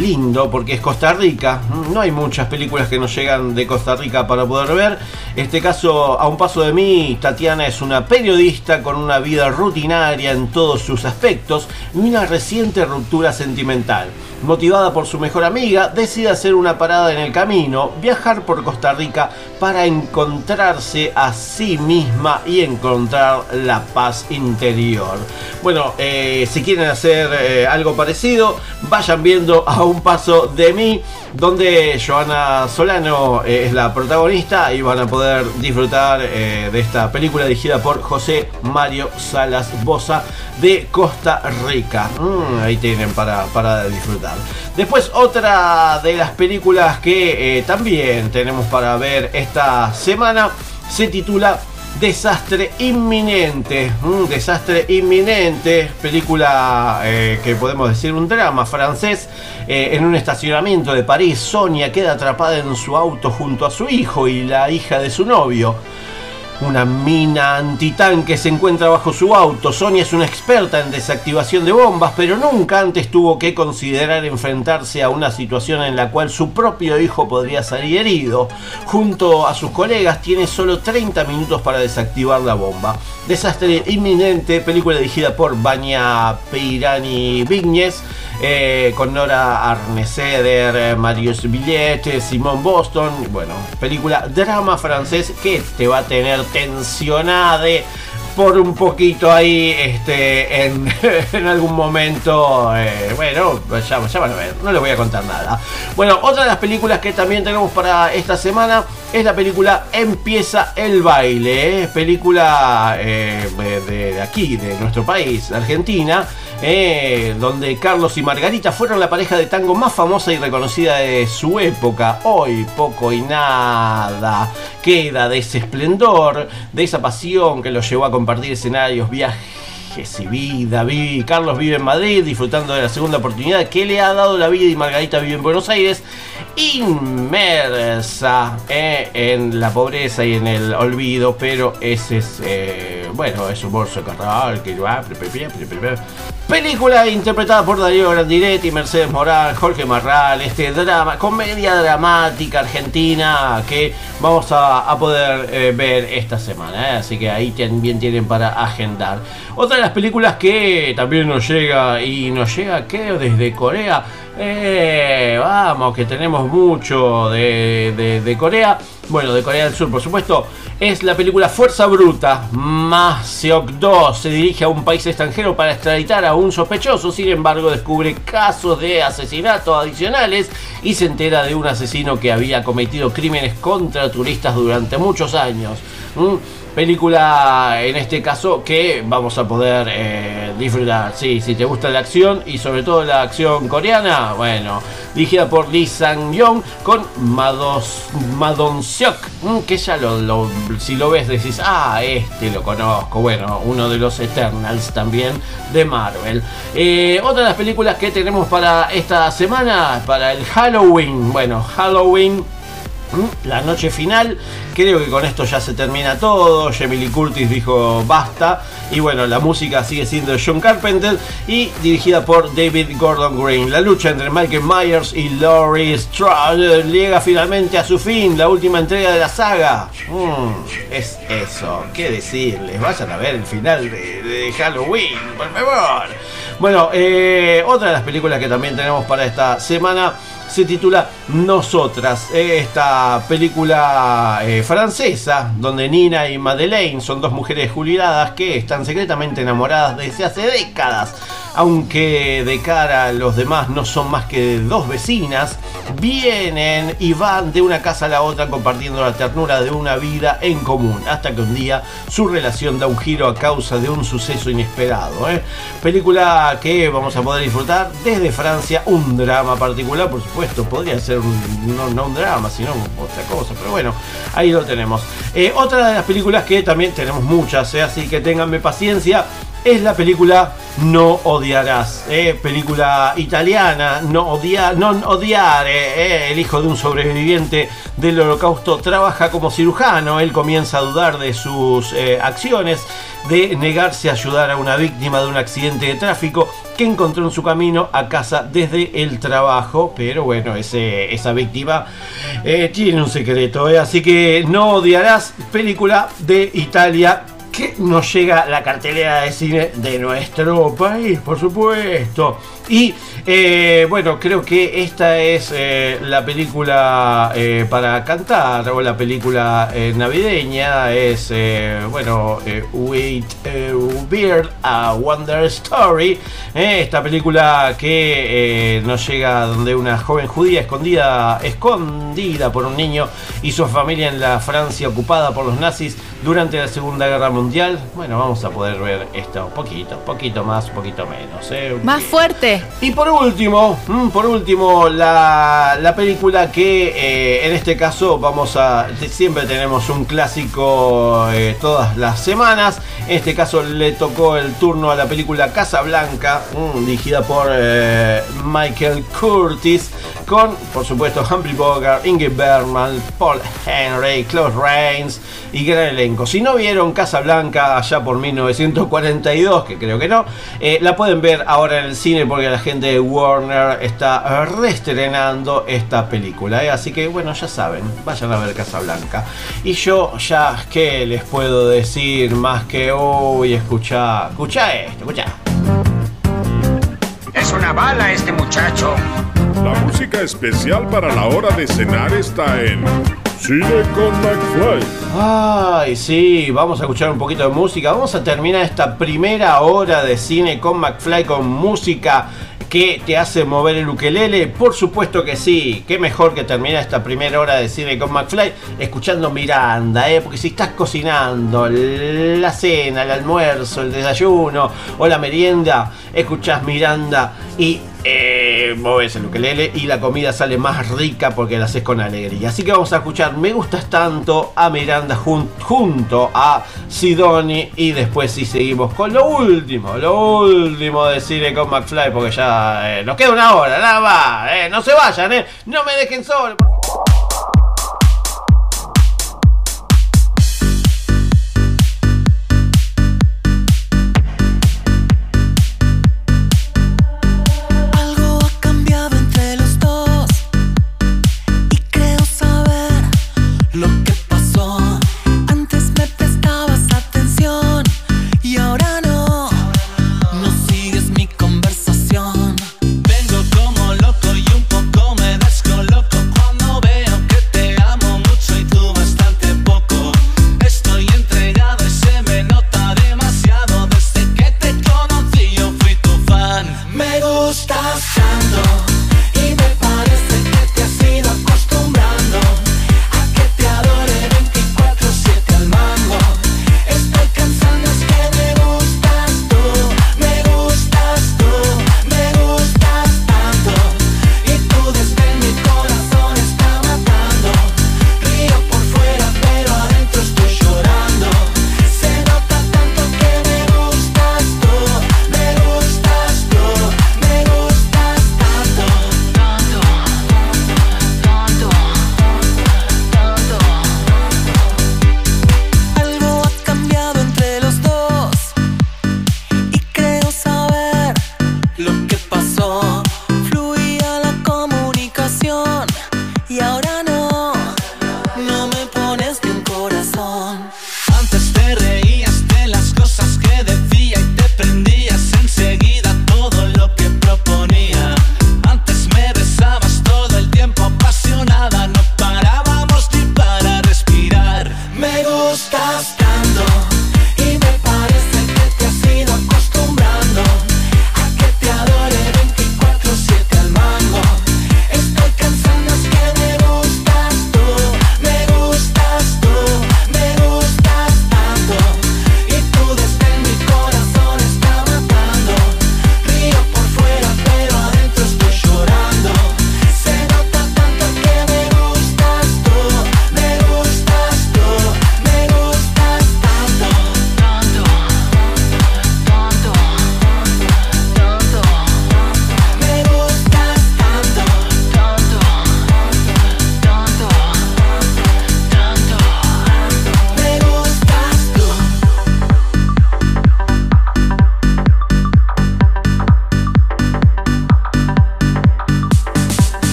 lindo porque es Costa Rica. No hay muchas películas que nos llegan de Costa Rica para poder ver. Este caso, a un paso de mí, Tatiana es una periodista con una vida rutinaria en todos sus aspectos y una reciente ruptura sentimental. Motivada por su mejor amiga, decide hacer una parada en el camino, viajar por Costa Rica para encontrarse a sí misma y encontrar la paz interior. Bueno, eh, si quieren hacer eh, algo parecido, vayan viendo a un paso de mí, donde Joana Solano eh, es la protagonista y van a poder disfrutar de esta película dirigida por José Mario Salas Bosa de Costa Rica. Mm, ahí tienen para, para disfrutar. Después otra de las películas que eh, también tenemos para ver esta semana se titula Desastre inminente, un desastre inminente, película eh, que podemos decir un drama francés. Eh, en un estacionamiento de París, Sonia queda atrapada en su auto junto a su hijo y la hija de su novio. Una mina antitanque se encuentra bajo su auto. Sonia es una experta en desactivación de bombas, pero nunca antes tuvo que considerar enfrentarse a una situación en la cual su propio hijo podría salir herido. Junto a sus colegas tiene solo 30 minutos para desactivar la bomba. Desastre inminente, película dirigida por Vania Peirani Vignes, eh, con Nora Arneseder, eh, Marius Billet, eh, Simón Boston. Bueno, película drama francés que te va a tener tensionada por un poquito ahí este, en, <laughs> en algún momento. eh, bueno, ya, ya van a ver, no les voy a contar nada. Bueno, otra de las películas que también tenemos para esta semana es la película Empieza el baile, eh, película eh, de, de aquí, de nuestro país, Argentina. Eh, donde Carlos y Margarita fueron la pareja de tango más famosa y reconocida de su época. Hoy poco y nada queda de ese esplendor, de esa pasión que los llevó a compartir escenarios, viajes y vida. Vi- Carlos vive en Madrid disfrutando de la segunda oportunidad que le ha dado la vida y Margarita vive en Buenos Aires, inmersa eh, en la pobreza y en el olvido, pero ese es, eh, bueno, es humor socarral que va. Película interpretada por Darío Grandinetti, Mercedes Moral, Jorge Marral, este drama, comedia dramática argentina que vamos a, poder eh, ver esta semana, ¿eh? así que ahí también tienen para agendar. Otra de las películas que también nos llega y nos llega, creo, desde Corea. Eh, vamos, que tenemos mucho de, de- Corea. Bueno, de Corea del Sur, por supuesto. Es la película Fuerza Bruta. Maseok 2 se dirige a un país extranjero para extraditar a un sospechoso. Sin embargo, descubre casos de asesinato adicionales y se entera de un asesino que había cometido crímenes contra turistas durante muchos años. ¿Mm? Película en este caso que vamos a poder eh, disfrutar. Sí, si te gusta la acción y sobre todo la acción coreana, bueno, dirigida por Lee Sang-yong con Mados, Madon Seok, mm, que ya lo, lo- si lo ves decís, ah, este lo conozco. Bueno, uno de los Eternals también de Marvel. Eh, otra de las películas que tenemos para esta semana, para el Halloween. Bueno, Halloween. La noche final, creo que con esto ya se termina todo. Lee Curtis dijo basta. Y bueno, la música sigue siendo John Carpenter y dirigida por David Gordon Green. La lucha entre Michael Myers y Laurie Strode llega finalmente a su fin, la última entrega de la saga. Mm, es eso, qué decirles. Vayan a ver el final de, de Halloween, por favor. Bueno, eh, otra de las películas que también tenemos para esta semana se titula Nosotras. Esta película eh, francesa, donde Nina y Madeleine son dos mujeres jubiladas que están secretamente enamoradas desde hace décadas. Aunque de cara a los demás no son más que dos vecinas, vienen y van de una casa a la otra compartiendo la ternura de una vida en común, hasta que un día su relación da un giro a causa de un suceso inesperado. ¿eh? Película que vamos a poder disfrutar desde Francia, un drama particular, por supuesto, podría ser no un drama, sino otra cosa, pero bueno, ahí lo tenemos. Eh, otra de las películas que también tenemos muchas, ¿eh? así que ténganme paciencia. Es la película No Odiarás, ¿eh? película italiana, No, odia, non odiare, ¿eh? el hijo de un sobreviviente del holocausto trabaja como cirujano, él comienza a dudar de sus eh, acciones, de negarse a ayudar a una víctima de un accidente de tráfico que encontró en su camino a casa desde el trabajo, pero bueno, esa víctima tiene un secreto, así que No Odiarás, película de Italia que nos llega la cartelera de cine de nuestro país, por supuesto. Y eh, bueno, creo que esta es eh, la película eh, para cantar o la película eh, navideña. Es, eh, bueno, Wait Beard, a Wonder Story. esta película que eh, nos llega donde una joven judía escondida, escondida por un niño y su familia en la Francia ocupada por los nazis durante la Segunda Guerra Mundial. Bueno, vamos a poder ver esto un poquito, poquito más, un poquito menos. Más fuerte. Y por último, mm, por último, la, la película que eh, en este caso vamos a. Siempre tenemos un clásico eh, todas las semanas. En este caso le tocó el turno a la película Casablanca, mm, dirigida por eh, Michael Curtis, con, por supuesto, Humphrey Bogart, Ingrid Bergman, Paul Henry, Claude Rains y gran elenco. Si no vieron Casablanca allá por 1942, que creo que no, eh, la pueden ver ahora en el cine porque la gente de Warner está reestrenando esta película. ¿eh? Así que bueno, ya saben, vayan a ver Casablanca. Y yo ya, ¿qué les puedo decir más que hoy? Escucha, escucha esto, escucha. Es una bala este muchacho. La música especial para la hora de cenar está en Cine con McFly. Ay, sí, vamos a escuchar un poquito de música. Vamos a terminar esta primera hora de cine con McFly con música que te hace mover el ukelele. Por supuesto que sí. Qué mejor que terminar esta primera hora de cine con McFly escuchando Miranda, ¿eh? Porque si estás cocinando la cena, el almuerzo, el desayuno o la merienda, escuchás Miranda y eh, moves el ukelele y la comida sale más rica porque la haces con alegría. Así que vamos a escuchar Me gustas tanto a Miranda jun- junto a Sidoni y después sí seguimos con lo último, lo último de cine con McFly porque ya eh, nos queda una hora, nada más. eh, no se vayan, eh, no me dejen solo.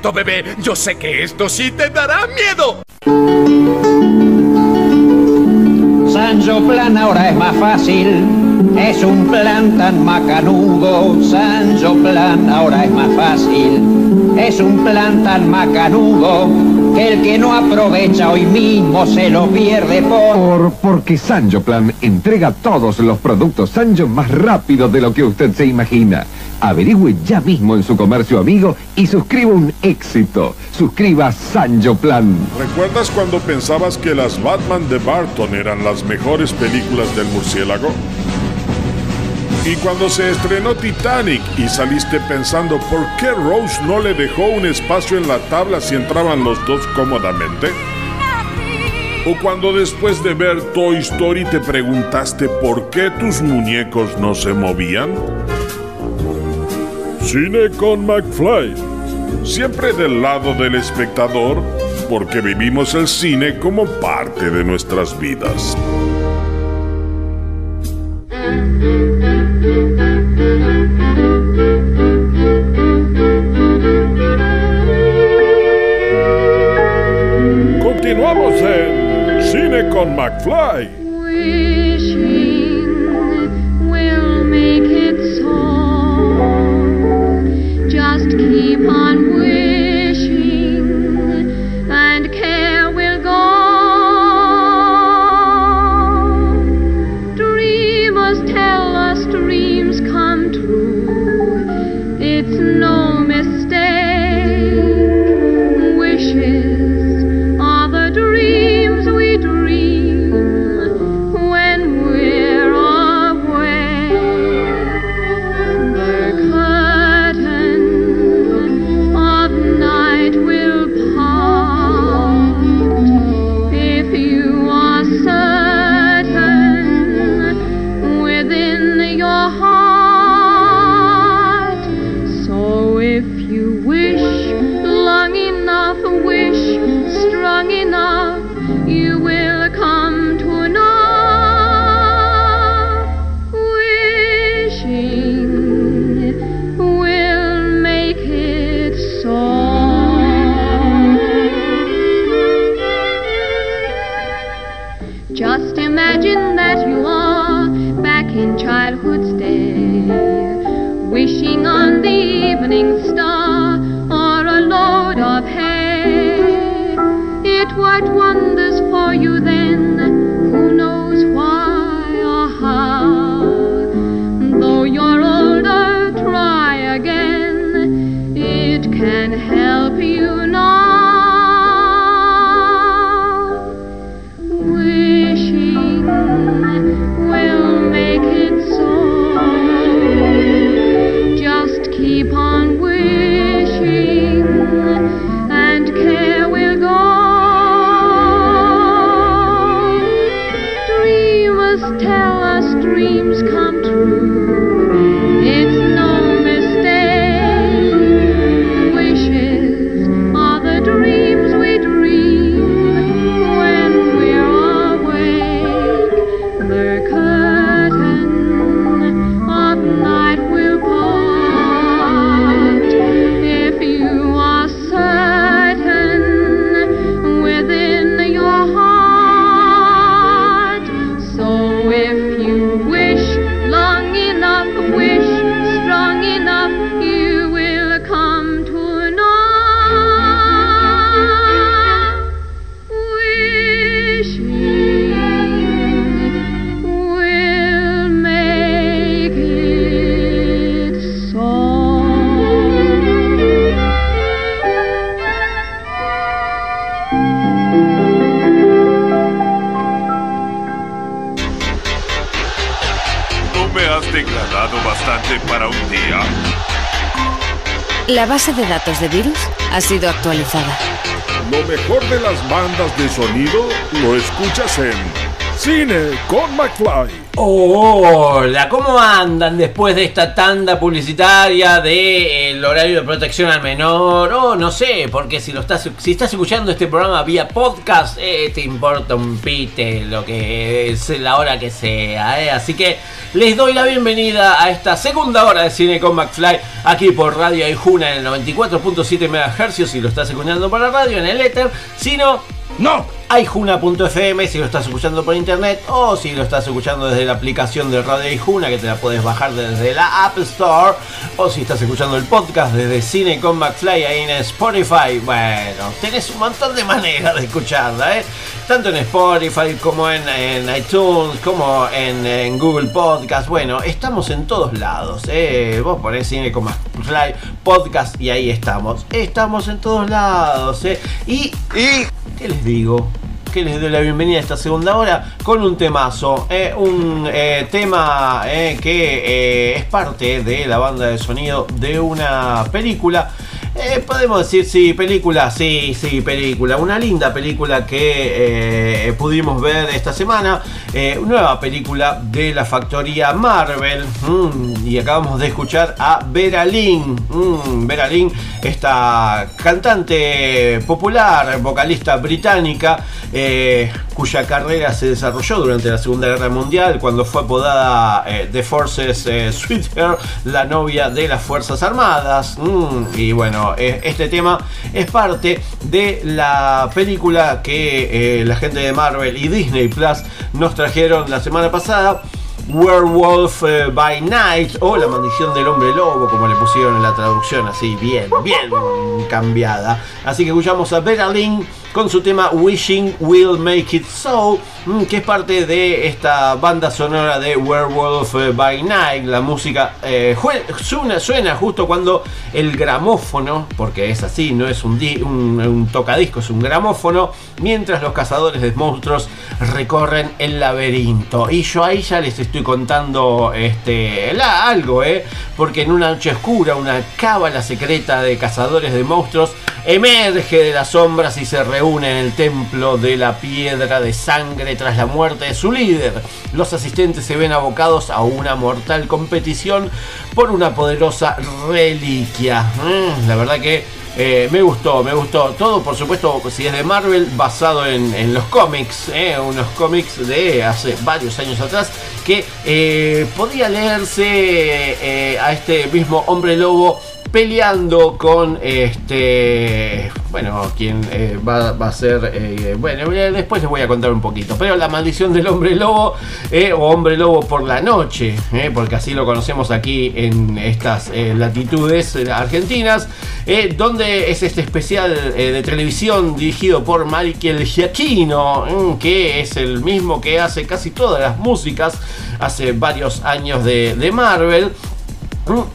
Bebé. Yo sé que esto sí te dará miedo. Sancho Plan ahora es más fácil, es un plan tan macanudo. Sancho Plan ahora es más fácil, es un plan tan macanudo que el que no aprovecha hoy mismo se lo pierde por... Por, porque Sanjo Plan entrega todos los productos Sanjo más rápido de lo que usted se imagina. Averigüe ya mismo en su comercio amigo y suscriba un éxito. Suscriba Sanjo Plan. ¿Recuerdas cuando pensabas que las Batman de Barton eran las mejores películas del murciélago? Y cuando se estrenó Titanic y saliste pensando por qué Rose no le dejó un espacio en la tabla si entraban los dos cómodamente? O cuando después de ver Toy Story te preguntaste por qué tus muñecos no se movían? Cine con McFly. Siempre del lado del espectador, porque vivimos el cine como parte de nuestras vidas. Continuamos en Cine con McFly. De datos de virus ha sido actualizada. Lo mejor de las bandas de sonido lo escuchas en Cine con McFly. Hola, ¿cómo andan después de esta tanda publicitaria del horario de protección al menor? O no sé, porque si lo estás, si estás escuchando este programa vía podcast, eh, te importa un pite lo que es la hora que sea, eh. Así que les doy la bienvenida a esta segunda hora de Cine con McFly aquí por Radio Aijuna en el 94.7 MHz si lo estás escuchando por la radio en el éter, si no, no, Aijuna.fm si lo estás escuchando por internet o si lo estás escuchando desde la aplicación de Radio Aijuna que te la puedes bajar desde la App Store o si estás escuchando el podcast desde Cine con McFly ahí en Spotify. Bueno, tenés un montón de maneras de escucharla, ¿eh? Tanto en Spotify como en, en iTunes, como en, en Google Podcast. Bueno, estamos en todos lados. ¿eh? Vos ponés Cine con McFly Podcast y ahí estamos. Estamos en todos lados. ¿eh? Y, y, ¿qué les digo? Que les doy la bienvenida a esta segunda hora con un temazo, eh, un eh, tema eh, que eh, es parte de la banda de sonido de una película. Eh, podemos decir, sí, película, sí, sí, película. Una linda película que eh, pudimos ver esta semana. Eh, nueva película de la factoría Marvel. Mm, y acabamos de escuchar a Vera Lynn. Mm, Vera Lynn, esta cantante popular, vocalista británica, eh, cuya carrera se desarrolló durante la Segunda Guerra Mundial cuando fue apodada eh, The Forces Sweetheart, la novia de las Fuerzas Armadas. Mm, y bueno, este tema es parte de la película que eh, la gente de Marvel y Disney Plus nos trajeron la semana pasada. Werewolf eh, by Night o La maldición del hombre lobo, como le pusieron en la traducción, así bien, bien cambiada. Así que escuchamos a Vera Lynn con su tema Wishing Will Make It So, mm, que es parte de esta banda sonora de Werewolf by Night. La música eh, suena, suena justo cuando el gramófono, porque es así, no es un, un, tocadisco, es un gramófono, mientras los cazadores de monstruos recorren el laberinto. Y yo ahí ya les estoy contando este, algo, ¿eh? porque en una noche oscura, una cábala secreta de cazadores de monstruos emerge de las sombras y se reúne en el templo de la piedra de sangre tras la muerte de su líder. Los asistentes se ven abocados a una mortal competición por una poderosa reliquia. Mm, la verdad que eh, me gustó, me gustó. Todo, por supuesto, si es de Marvel, basado en, los cómics, eh, unos cómics de hace varios años atrás, que eh, podía leerse a este mismo hombre lobo peleando con este bueno quien eh, va, va a ser eh, bueno después les voy a contar un poquito pero la maldición del hombre lobo eh, o hombre lobo por la noche porque así lo conocemos aquí en estas latitudes argentinas donde es este especial de televisión dirigido por Michael Giacchino mm, que es el mismo que hace casi todas las músicas hace varios años de, Marvel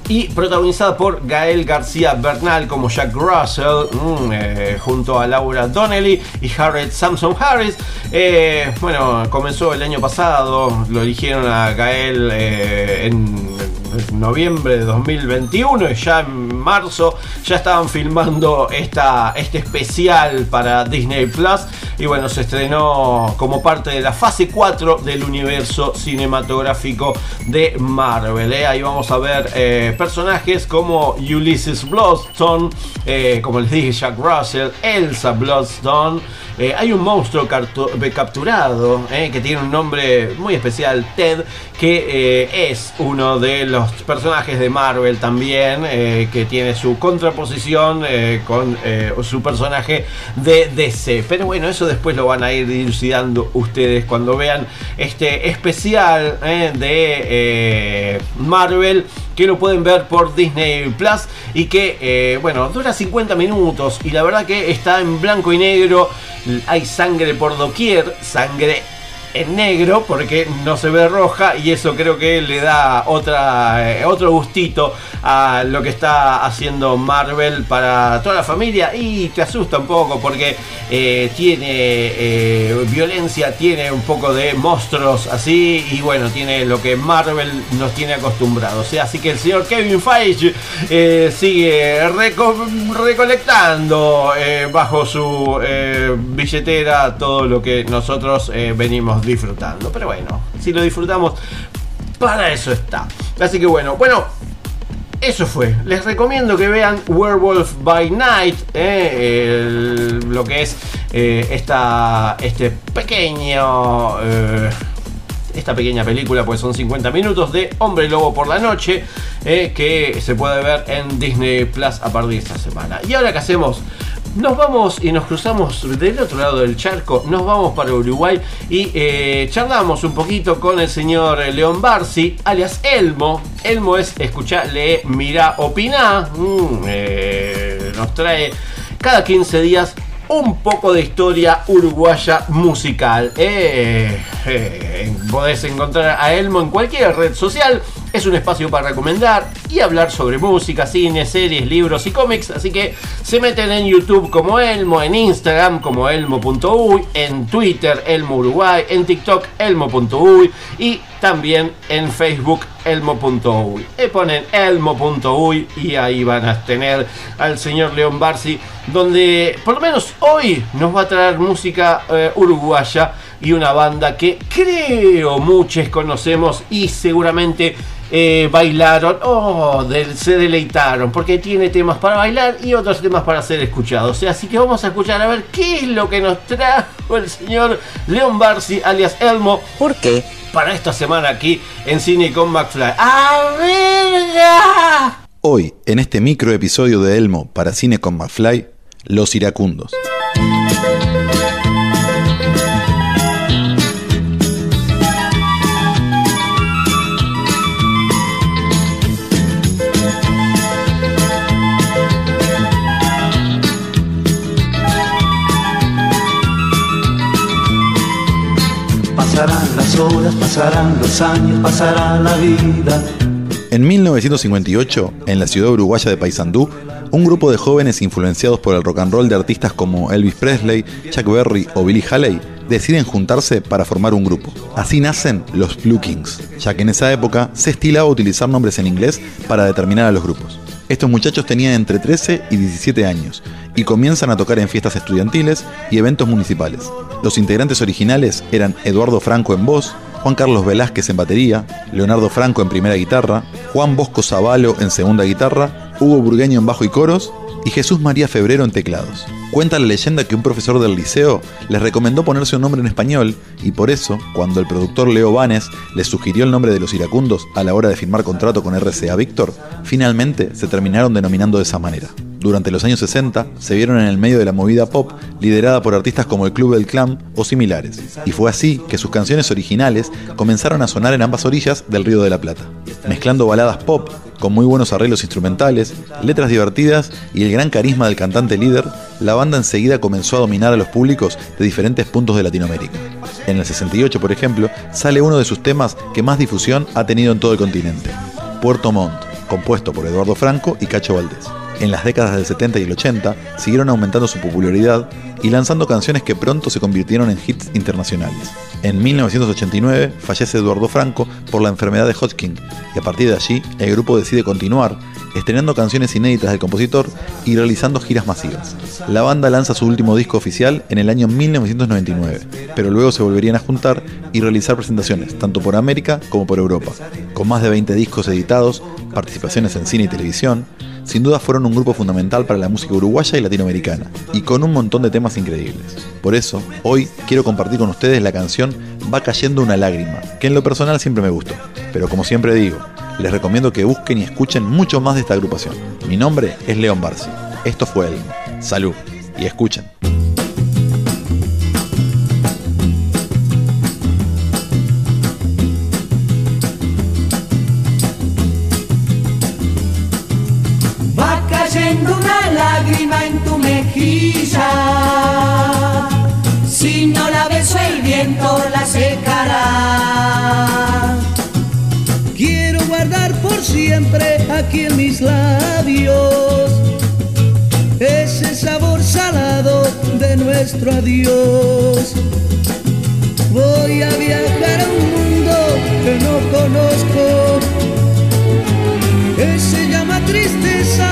y protagonizada por Gael García Bernal como Jack Russell, mm, eh, junto a Laura Donnelly y Harriet Samson Harris. Eh, bueno, comenzó el año pasado, lo eligieron a Gael eh, en noviembre de 2021 y ya en marzo ya estaban filmando esta, este especial para Disney Plus y bueno, se estrenó como parte de la fase 4 del universo cinematográfico de Marvel. ¿eh? Ahí vamos a ver eh, personajes como Ulysses Bloodstone, eh, como les dije, Jack Russell, Elsa Bloodstone. Hay un monstruo capturado que tiene un nombre muy especial, Ted, que es uno de los personajes de Marvel también, que tiene su contraposición con su personaje de DC. Pero bueno, eso después lo van a ir dilucidando ustedes cuando vean este especial eh, de eh, Marvel que lo pueden ver por Disney Plus y que, eh, bueno, dura 50 minutos y la verdad que está en blanco y negro, hay sangre por doquier, sangre en negro porque no se ve roja y eso creo que le da otra, eh, otro gustito a lo que está haciendo Marvel para toda la familia y te asusta un poco porque eh, tiene eh, violencia, tiene un poco de monstruos así y bueno, tiene lo que Marvel nos tiene acostumbrados. Así que el señor Kevin Feige sigue reco- recolectando bajo su billetera todo lo que nosotros eh, disfrutando. Pero bueno, si lo disfrutamos, para eso está. Así que bueno, bueno, eso fue. Les recomiendo que vean Werewolf by Night, eh, lo que es eh, esta, este pequeño... eh, esta pequeña película, pues son 50 minutos de Hombre Lobo por la Noche, que se puede ver en Disney Plus a partir de esta semana. Y ahora que hacemos, nos vamos y nos cruzamos del otro lado del charco, nos vamos para Uruguay y eh, charlamos un poquito con el señor León Barsi, alias Elmo. Elmo es escuchar, lee, mira, opina. Mm, eh, nos trae cada 15 días un poco de historia uruguaya musical. Eh, eh, podés encontrar a Elmo en cualquier red social. Es un espacio para recomendar y hablar sobre música, cine, series, libros y cómics. Así que se meten en YouTube como Elmo, en Instagram como Elmo.uy, en Twitter Elmo Uruguay, en TikTok Elmo.uy y también en Facebook Elmo.uy. Le ponen Elmo.uy y ahí van a tener al señor León Barsi, donde por lo menos hoy nos va a traer música eh, uruguaya y una banda que creo muchos conocemos y seguramente eh, bailaron o de- se deleitaron porque tiene temas para bailar y otros temas para ser escuchados. Así que vamos a escuchar a ver qué es lo que nos trajo el señor León Barsi alias Elmo. ¿Por qué? Para esta semana aquí en Cine con McFly. ¡A verga! Hoy, en este micro episodio de Elmo para Cine con McFly, Los Iracundos. En 1958, en la ciudad uruguaya de Paysandú, un grupo de jóvenes influenciados por el rock and roll de artistas como Elvis Presley, Chuck Berry o Billy Haley deciden juntarse para formar un grupo. Así nacen los Blue Kings, ya que en esa época se estilaba utilizar nombres en inglés para determinar a los grupos. Estos muchachos tenían entre 13 y 17 años y comienzan a tocar en fiestas estudiantiles y eventos municipales. Los integrantes originales eran Eduardo Franco en voz, Juan Carlos Velázquez en batería, Leonardo Franco en primera guitarra, Juan Bosco Zavalo en segunda guitarra, Hugo Burgueño en bajo y coros y Jesús María Febrero en teclados. Cuenta la leyenda que un profesor del liceo les recomendó ponerse un nombre en español y por eso, cuando el productor Leo Vanes les sugirió el nombre de los iracundos a la hora de firmar contrato con RCA Víctor, finalmente se terminaron denominando de esa manera. Durante los años 60 se vieron en el medio de la movida pop liderada por artistas como el Club del Clan o similares, y fue así que sus canciones originales comenzaron a sonar en ambas orillas del Río de la Plata, mezclando baladas pop con muy buenos arreglos instrumentales, letras divertidas y el gran carisma del cantante líder, la banda enseguida comenzó a dominar a los públicos de diferentes puntos de Latinoamérica. En el 68, por ejemplo, sale uno de sus temas que más difusión ha tenido en todo el continente, Puerto Montt, compuesto por Eduardo Franco y Cacho Valdés. En las décadas del 70 y el 80 siguieron aumentando su popularidad y lanzando canciones que pronto se convirtieron en hits internacionales. En 1989 fallece Eduardo Franco por la enfermedad de Hodgkin y a partir de allí el grupo decide continuar, estrenando canciones inéditas del compositor y realizando giras masivas. La banda lanza su último disco oficial en el año 1999, pero luego se volverían a juntar y realizar presentaciones tanto por América como por Europa. Con más de 20 discos editados, participaciones en cine y televisión, sin duda fueron un grupo fundamental para la música uruguaya y latinoamericana, y con un montón de temas increíbles. Por eso, hoy quiero compartir con ustedes la canción Va cayendo una lágrima, que en lo personal siempre me gustó. Pero como siempre digo, les recomiendo que busquen y escuchen mucho más de esta agrupación. Mi nombre es León Barsi. Esto fue Elmo. Salud y escuchen. La secará. Quiero guardar por siempre aquí en mis labios ese sabor salado de nuestro adiós. Voy a viajar a un mundo que no conozco, que se llama tristeza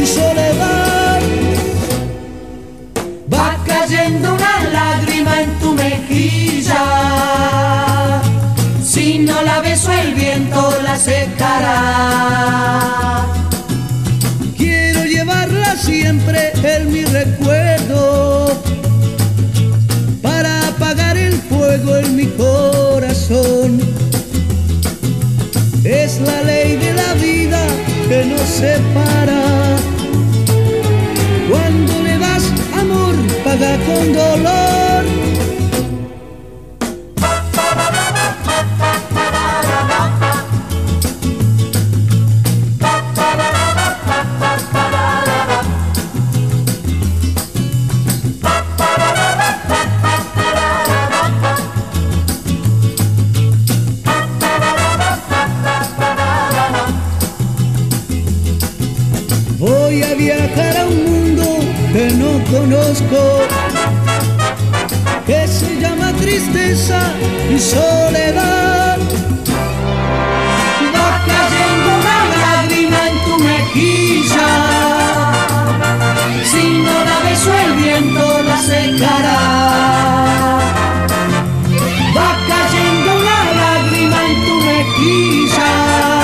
y soledad. Va cayendo secará. Quiero llevarla siempre en mi recuerdo para apagar el fuego en mi corazón. Es la ley de la vida que nos separa. Cuando le das amor, paga con dolor. Conozco, que se llama tristeza y soledad. Va cayendo una lágrima en tu mejilla. Si no la beso el viento la secará. Va cayendo una lágrima en tu mejilla.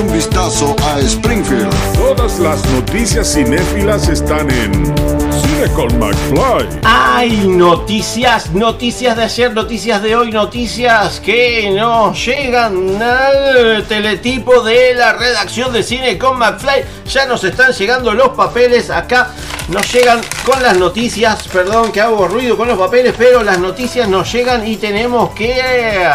Un vistazo a Springfield. Todas las noticias cinéfilas están en Cine con McFly. Hay noticias, noticias de ayer, noticias de hoy, noticias que nos llegan al teletipo de la redacción de cine con McFly. Ya nos están llegando los papeles acá. Nos llegan con las noticias, perdón que hago ruido con los papeles, pero las noticias nos llegan y tenemos que eh,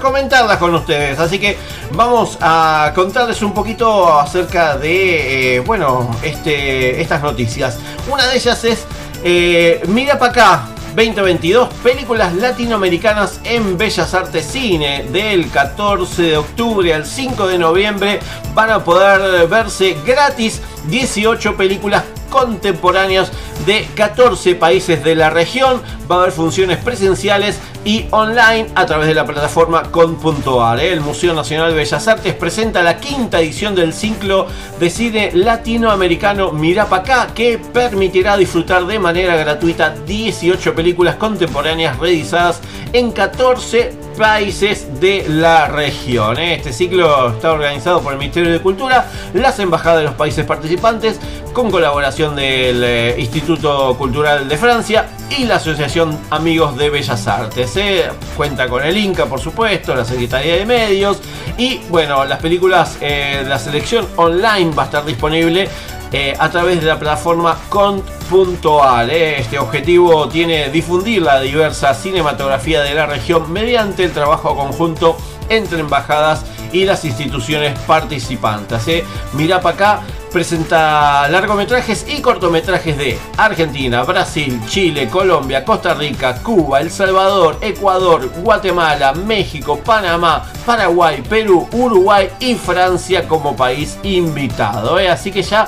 comentarlas con ustedes. Así que vamos a contarles un poquito acerca de, eh, bueno, este, estas noticias. Una de ellas es, eh, mira para acá, 2022, películas latinoamericanas en Bellas Artes Cine. Del 14 de octubre al 5 de noviembre van a poder verse gratis 18 películas contemporáneas de 14 países de la región. Va a haber funciones presenciales y online a través de la plataforma con.ar. El Museo Nacional de Bellas Artes presenta la quinta edición del ciclo de cine latinoamericano Mirá pa' acá que permitirá disfrutar de manera gratuita 18 películas contemporáneas realizadas en 14 países de la región. Este ciclo está organizado por el Ministerio de Cultura, las embajadas de los países participantes, con colaboración del eh, Instituto Cultural de Francia y la Asociación Amigos de Bellas Artes. ¿eh? Cuenta con el Inca, por supuesto, la Secretaría de Medios y bueno, las películas, eh, la selección online va a estar disponible eh, a través de la plataforma cont.ar. Este objetivo tiene difundir la diversa cinematografía de la región mediante el trabajo conjunto entre embajadas y las instituciones participantes. eh. Mirá para acá, presenta largometrajes y cortometrajes de Argentina, Brasil, Chile, Colombia, Costa Rica, Cuba, El Salvador, Ecuador, Guatemala, México, Panamá, Paraguay, Perú, Uruguay y Francia como país invitado. eh. Así que ya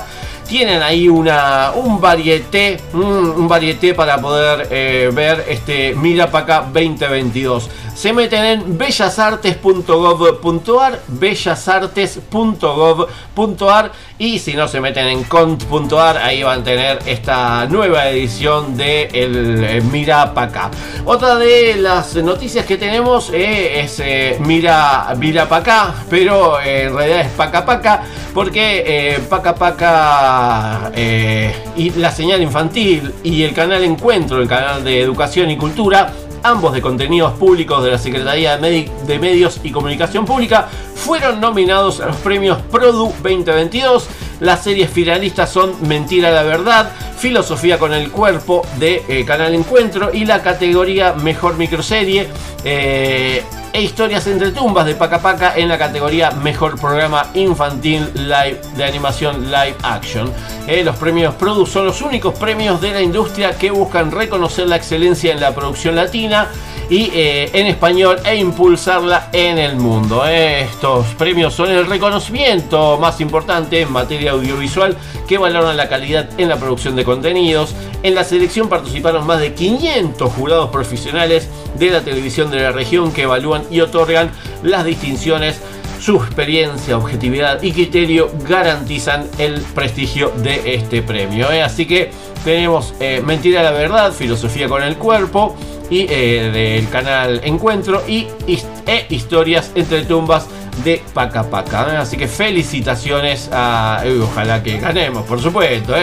tienen ahí una, un varieté, un varieté para poder eh, ver este Mira para acá 2022. Se meten en bellasartes.gov.ar, bellasartes.gov.ar y si no se meten en cont.ar, ahí van a tener esta nueva edición de el eh, Mira para acá. Otra de las noticias que tenemos eh, es Mira, Mira para acá, pero en realidad es Paca Paca, porque eh, Paca Paca eh, y la señal infantil y el canal Encuentro, el canal de educación y cultura, ambos de contenidos públicos de la Secretaría de, Medi- de Medios y Comunicación Pública, fueron nominados a los premios Produ 2022. Las series finalistas son Mentira la Verdad, Filosofía con el Cuerpo de eh, Canal Encuentro y la categoría Mejor Microserie. eh, e Historias entre tumbas de Paca Paca en la categoría Mejor Programa Infantil Live de Animación Live Action. Eh, los premios Produ son los únicos premios de la industria que buscan reconocer la excelencia en la producción latina y eh, en español e impulsarla en el mundo. Estos premios son el reconocimiento más importante en materia audiovisual que valoran la calidad en la producción de contenidos. En la selección participaron más de 500 jurados profesionales de la televisión de la región que evalúan y otorgan las distinciones su experiencia, objetividad y criterio garantizan el prestigio de este premio. ¿eh? Así que tenemos eh, Mentira la Verdad, Filosofía con el Cuerpo eh, del canal Encuentro y e Historias entre tumbas de Paca Paca. ¿eh? Así que felicitaciones a... eh, ojalá que ganemos, por supuesto,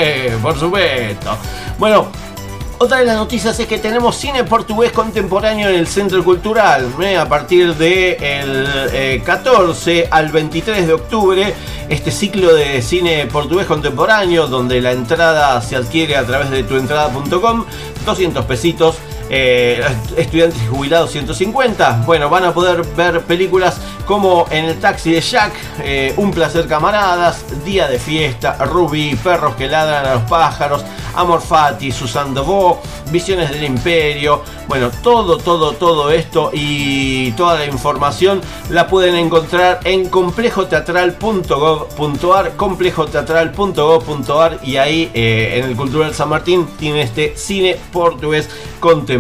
por supuesto. Bueno, otra de las noticias es que tenemos cine portugués contemporáneo en el Centro Cultural. A partir del 14 al 23 de octubre, este ciclo de cine portugués contemporáneo, donde la entrada se adquiere a través de tuentrada.com, 200 pesitos. Eh, <laughs> estudiantes jubilados 150. Bueno, van a poder ver películas como En el taxi de Jack, eh, Un placer camaradas, Día de fiesta, Ruby, Perros que ladran a los pájaros, Amor Fati, Susan Devo, Visiones del Imperio. Bueno, todo, todo, todo esto y toda la información la pueden encontrar en complejoteatral.gov.ar, complejoteatral.gov.ar y ahí eh, en el Cultural San Martín tiene este cine portugués contemporáneo.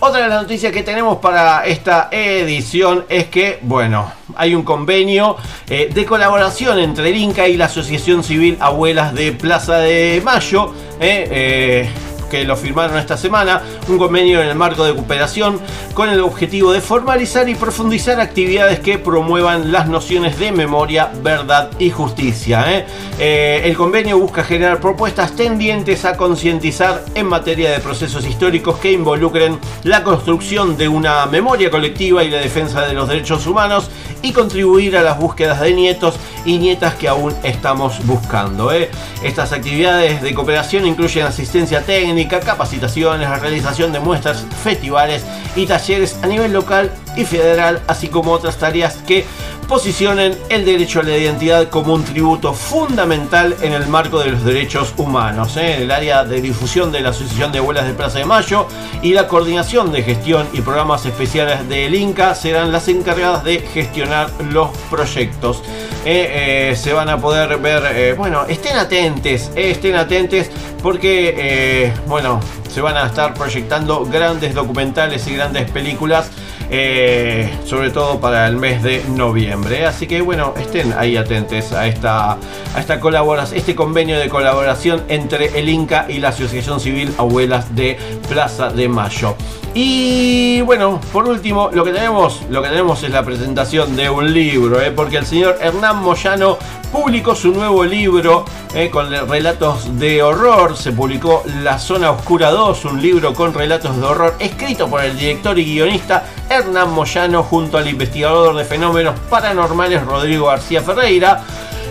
Otra de las noticias que tenemos para esta edición es que, bueno, hay un convenio eh, de colaboración entre el Inca y la Asociación Civil Abuelas de Plaza de Mayo. eh, eh, que lo firmaron esta semana, un convenio en el marco de cooperación con el objetivo de formalizar y profundizar actividades que promuevan las nociones de memoria, verdad y justicia. ¿eh? Eh, el convenio busca generar propuestas tendientes a concientizar en materia de procesos históricos que involucren la construcción de una memoria colectiva y la defensa de los derechos humanos y contribuir a las búsquedas de nietos y nietas que aún estamos buscando. ¿eh? Estas actividades de cooperación incluyen asistencia técnica, capacitaciones, realización de muestras, festivales y talleres a nivel local y federal, así como otras tareas que posicionen el derecho a la identidad como un tributo fundamental en el marco de los derechos humanos. ¿eh? El área de difusión de la Asociación de Abuelas de Plaza de Mayo y la coordinación de gestión y programas especiales del Inca serán las encargadas de gestionar los proyectos. Eh, eh, se van a poder ver, eh, bueno, estén atentes, eh, estén atentes porque, bueno, se van a estar proyectando grandes documentales y grandes películas, eh, sobre todo para el mes de noviembre. Así que, bueno, estén ahí atentos a esta, a esta colaboración, este convenio de colaboración entre el Inca y la Asociación Civil Abuelas de Plaza de Mayo. Y bueno, por último, lo que tenemos, lo que tenemos es la presentación de un libro, ¿eh? porque el señor Hernán Moyano publicó su nuevo libro eh, con relatos de horror. Se publicó La Zona Oscura 2, un libro con relatos de horror escrito por el director y guionista Hernán Moyano junto al investigador de fenómenos paranormales Rodrigo García Ferreira.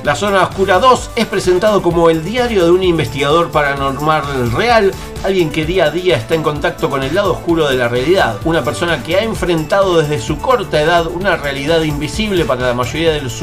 La Zona Oscura 2 es presentado como el diario de un investigador paranormal real, alguien que día a día está en contacto con el lado oscuro de la realidad, una persona que ha enfrentado desde su corta edad una realidad invisible para la mayoría de, los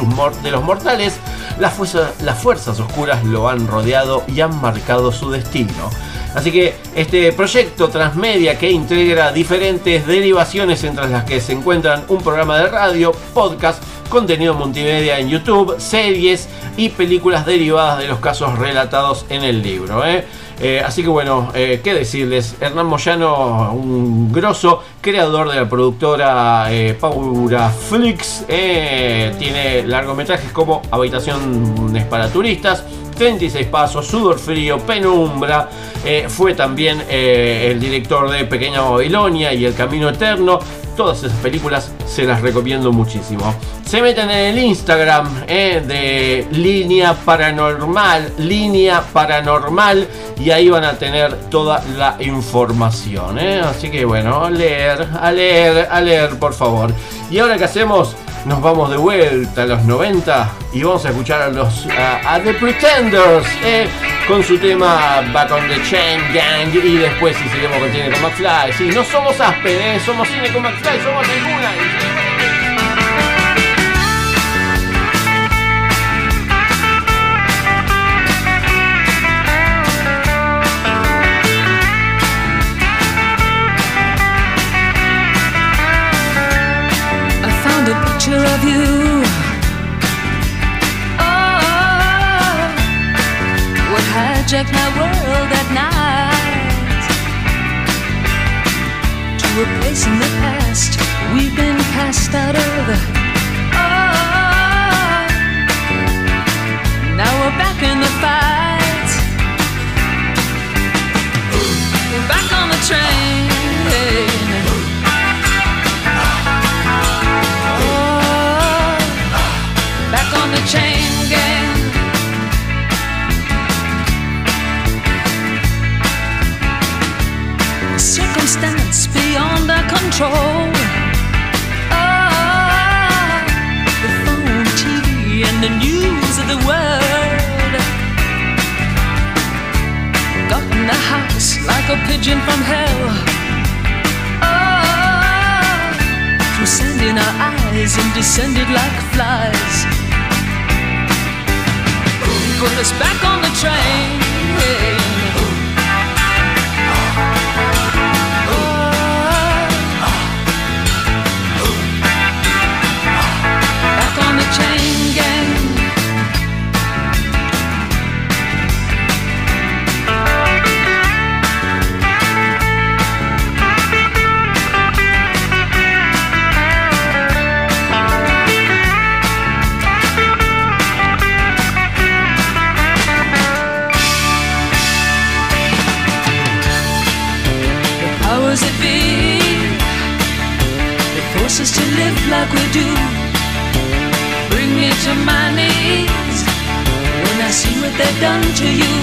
mortales, las fuerzas oscuras lo han rodeado y han marcado su destino. Así que este proyecto transmedia que integra diferentes derivaciones entre las que se encuentran un programa de radio, podcast, contenido multimedia en YouTube, series y películas derivadas de los casos relatados en el libro. ¿eh? Eh, así que bueno, eh, qué decirles, Hernán Moyano, un grosso creador de la productora Paura Flix, tiene largometrajes como Habitaciones para Turistas, 36 Pasos, Sudor Frío, Penumbra, eh, fue también eh, el director de Pequeña Babilonia y El Camino Eterno, todas esas películas se las recomiendo muchísimo. Se meten en el Instagram eh, de Línea Paranormal, Línea Paranormal, y ahí van a tener toda la información. eh. Así que bueno, leer, a leer, a leer, por favor. Y ahora que hacemos, nos vamos de vuelta a los 90 y vamos a escuchar a los The Pretenders eh, con su tema Back on the Chain Gang y después si seguimos con Cine con McFly. Sí, no somos Aspen, eh, somos Cine con McFly, 在说话没木乃伊。picture of you. Oh, what hijacked my world at night to a place in the out of. Oh, now we're back in the fight. We're back on the train. Oh, back on the chain gang. Circumstance beyond our control. Like a pigeon from hell. Oh, through sand in our eyes and descended like flies. Put us back on the train. Us to live like we do. Bring me to my knees when I see what they've done to you.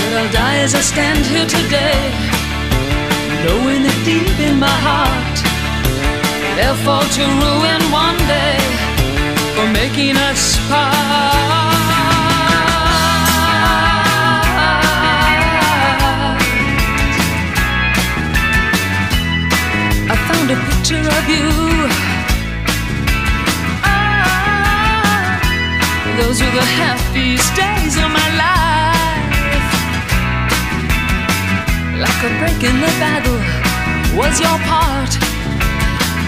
But I'll die as I stand here today, knowing that deep in my heart they'll fall to ruin one day for making us part. Found a picture of you. Ah, those were the happiest days of my life. Like a break in the battle was your part.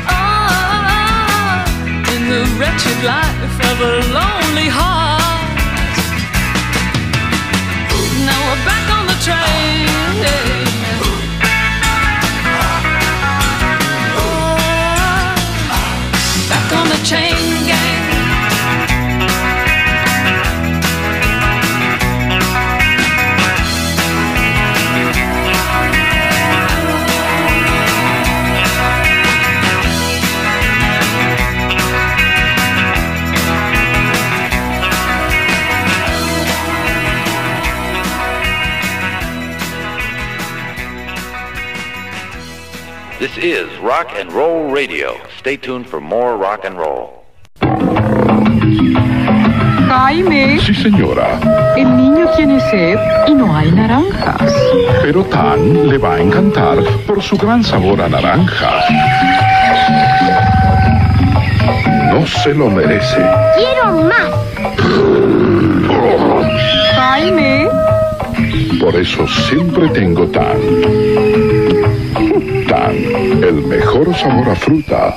Ah, in the wretched life of a lonely heart. Now we're back on the train. Back This is Rock and Roll Radio. Stay tuned for more rock and roll. Jaime, Sí, señora. el niño tiene sed y no hay naranjas. Pero Tan le va a encantar por su gran sabor a naranja. No se lo merece. Quiero más. Jaime, Por eso siempre tengo Tan. Tan, el mejor sabor a fruta.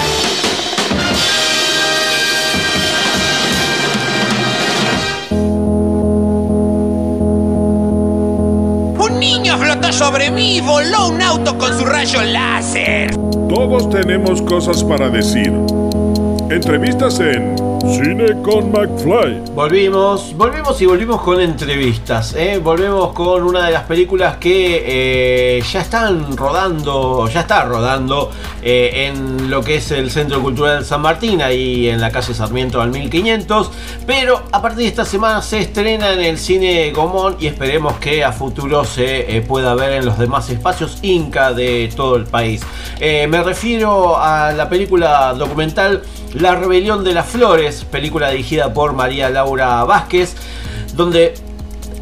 Sobre mí voló un auto con su rayo láser. Todos tenemos cosas para decir. Entrevistas en Cine con McFly. Volvimos, volvimos y volvimos con entrevistas. ¿eh? Volvemos con una de las películas que eh, ya están rodando, ya está rodando eh, en lo que es el Centro Cultural San Martín, ahí en la calle Sarmiento al 1500. Pero a partir de esta semana se estrena en el cine Gomón y esperemos que a futuro se pueda ver en los demás espacios Inca de todo el país. Me refiero a la película documental La Rebelión de las Flores, película dirigida por María Laura Vázquez, donde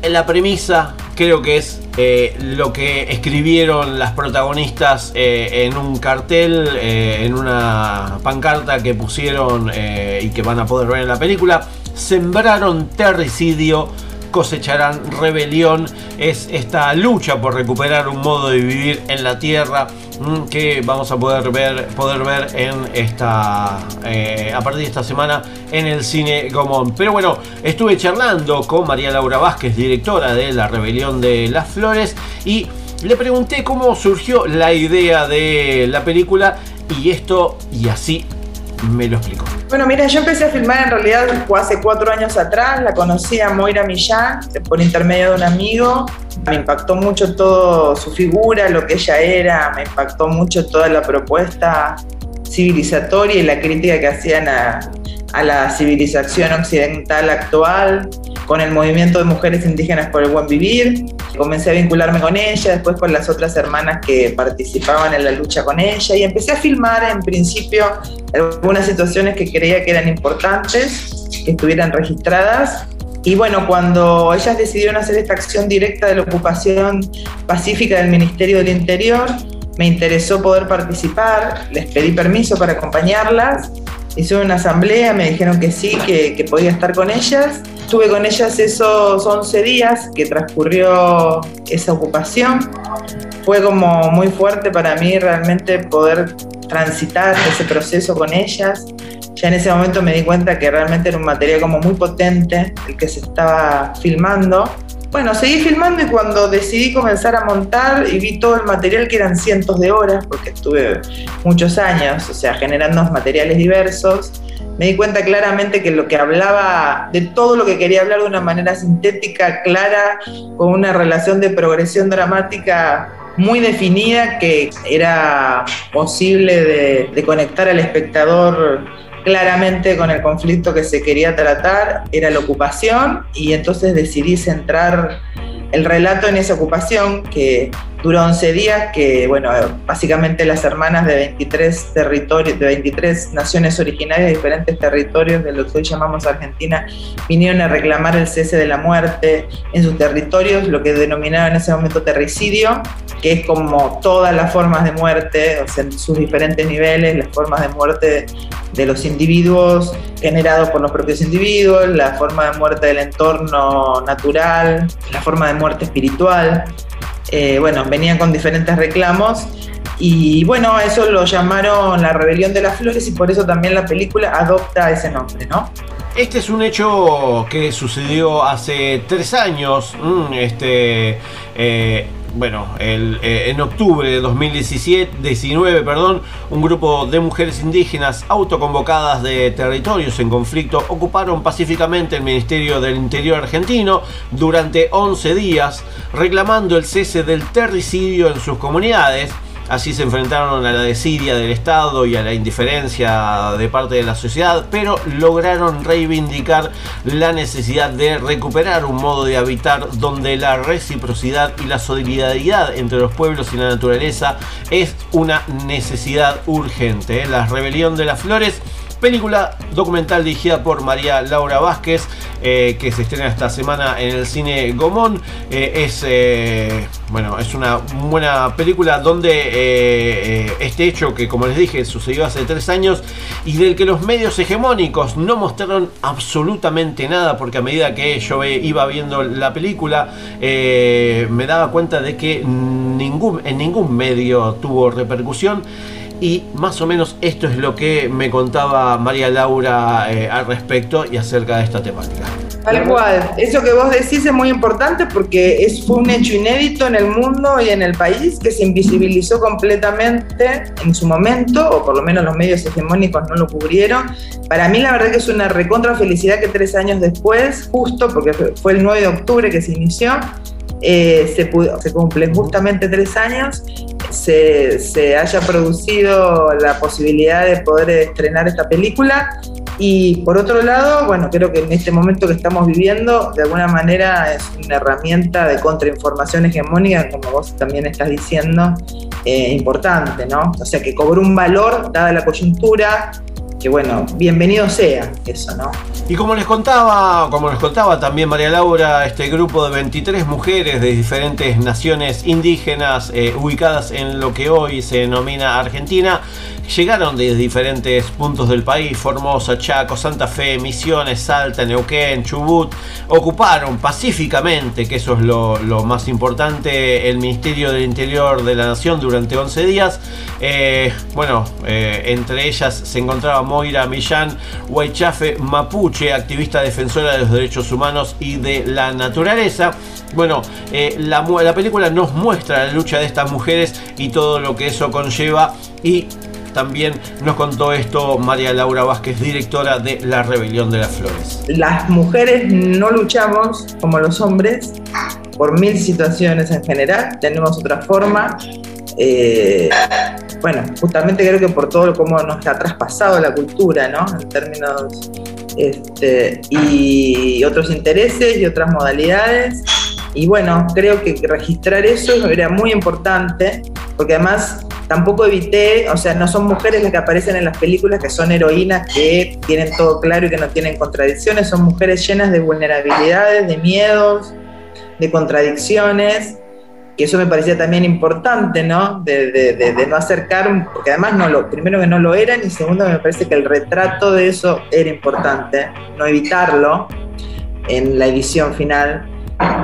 la premisa creo que es eh, lo que escribieron las protagonistas eh, en un cartel, eh, en una pancarta que pusieron y que van a poder ver en la película. Sembraron terricidio, cosecharán rebelión. Es esta lucha por recuperar un modo de vivir en la tierra mm, que vamos a poder ver, poder ver en esta, eh, a partir de esta semana en el cine Gomón. Pero bueno, estuve charlando con María Laura Vázquez, directora de La Rebelión de las Flores, y le pregunté cómo surgió la idea de la película y esto y así me lo explicó. Bueno, mira, yo empecé a filmar en realidad hace cuatro años atrás, la conocí a Moira Millán por intermedio de un amigo. Me impactó mucho todo su figura, lo que ella era, me impactó mucho toda la propuesta civilizatoria y la crítica que hacían a, a la civilización occidental actual, con el movimiento de mujeres indígenas por el buen vivir. Comencé a vincularme con ella, después con las otras hermanas que participaban en la lucha con ella y empecé a filmar en principio algunas situaciones que creía que eran importantes, que estuvieran registradas. Y bueno, cuando ellas decidieron hacer esta acción directa de la ocupación pacífica del Ministerio del Interior, me interesó poder participar, les pedí permiso para acompañarlas, hice una asamblea, me dijeron que sí, que, que podía estar con ellas. Estuve con ellas esos 11 días que transcurrió esa ocupación. Fue como muy fuerte para mí realmente poder transitar ese proceso con ellas. Ya en ese momento me di cuenta que realmente era un material como muy potente el que se estaba filmando. Bueno, seguí filmando y cuando decidí comenzar a montar y vi todo el material, que eran cientos de horas, porque estuve muchos años, o sea, generando materiales diversos, me di cuenta claramente que lo que hablaba, de todo lo que quería hablar de una manera sintética, clara, con una relación de progresión dramática muy definida, que era posible de, de conectar al espectador claramente con el conflicto que se quería tratar, era la ocupación, y entonces decidí centrar el relato en esa ocupación que duró 11 días, que bueno, básicamente las hermanas de 23 territorios, de 23 naciones originarias de diferentes territorios de lo que hoy llamamos Argentina, vinieron a reclamar el cese de la muerte en sus territorios, lo que denominaban en ese momento terricidio, que es como todas las formas de muerte, o sea, en sus diferentes niveles, las formas de muerte de los individuos generados por los propios individuos, la forma de muerte del entorno natural, la forma de muerte espiritual. Eh, bueno, venían con diferentes reclamos y bueno, eso lo llamaron la rebelión de las flores y por eso también la película adopta ese nombre, ¿no? Este es un hecho que sucedió hace tres años. mm, Este, eh, bueno, el, eh, en octubre de 2017, 19, perdón, un grupo de mujeres indígenas autoconvocadas de territorios en conflicto ocuparon pacíficamente el Ministerio del Interior argentino durante 11 días, reclamando el cese del terricidio en sus comunidades. Así se enfrentaron a la desidia del Estado y a la indiferencia de parte de la sociedad, pero lograron reivindicar la necesidad de recuperar un modo de habitar donde la reciprocidad y la solidaridad entre los pueblos y la naturaleza es una necesidad urgente. La rebelión de las flores película documental dirigida por María Laura Vázquez, eh, que se estrena esta semana en el cine Gomón. Eh, es, eh, bueno, es una buena película donde este hecho que, como les dije, sucedió hace tres años y del que los medios hegemónicos no mostraron absolutamente nada, porque a medida que yo iba viendo la película, me daba cuenta de que ningún, en ningún medio tuvo repercusión. Y más o menos esto es lo que me contaba María Laura eh, al respecto y acerca de esta temática. Tal cual. Eso que vos decís es muy importante porque es, fue un hecho inédito en el mundo y en el país que se invisibilizó completamente en su momento, o por lo menos los medios hegemónicos no lo cubrieron. Para mí la verdad que es una recontra felicidad que tres años después, justo porque fue- fue el 9 de octubre que se inició, eh, se, se cumplen justamente tres años, se, se haya producido la posibilidad de poder estrenar esta película. Y por otro lado, bueno, creo que en este momento que estamos viviendo, de alguna manera es una herramienta de contrainformación hegemónica, como vos también estás diciendo, eh, importante, ¿no? O sea, que cobró un valor dada la coyuntura, que bueno, bienvenido sea eso, ¿no? Y como les contaba, como les contaba también María Laura, este grupo de 23 mujeres de diferentes naciones indígenas eh, ubicadas en lo que hoy se denomina Argentina, llegaron de diferentes puntos del país, Formosa, Chaco, Santa Fe, Misiones, Salta, Neuquén, Chubut, ocuparon pacíficamente, que eso es lo, más importante, el Ministerio del Interior de la Nación durante 11 días. Eh, bueno, eh, entre ellas se encontraba Moira Millán, Huaychafe Mapuche, activista defensora de los derechos humanos y de la naturaleza. Bueno, eh, la, la película nos muestra la lucha de estas mujeres y todo lo que eso conlleva y también nos contó esto María Laura Vázquez, directora de La Rebelión de las Flores. Las mujeres no luchamos como los hombres por mil situaciones en general, tenemos otra forma. eh, bueno, justamente creo que por todo cómo nos ha traspasado la cultura, ¿no? En términos este, y otros intereses y otras modalidades. Y bueno, creo que registrar eso era muy importante, porque además tampoco evité, o sea, no son mujeres las que aparecen en las películas que son heroínas que tienen todo claro y que no tienen contradicciones, son mujeres llenas de vulnerabilidades, de miedos, de contradicciones, que eso me parecía también importante, ¿no? De, de- de- de no acercar, porque además no lo, primero que no lo eran y segundo me parece que el retrato de eso era importante, no evitarlo en la edición final.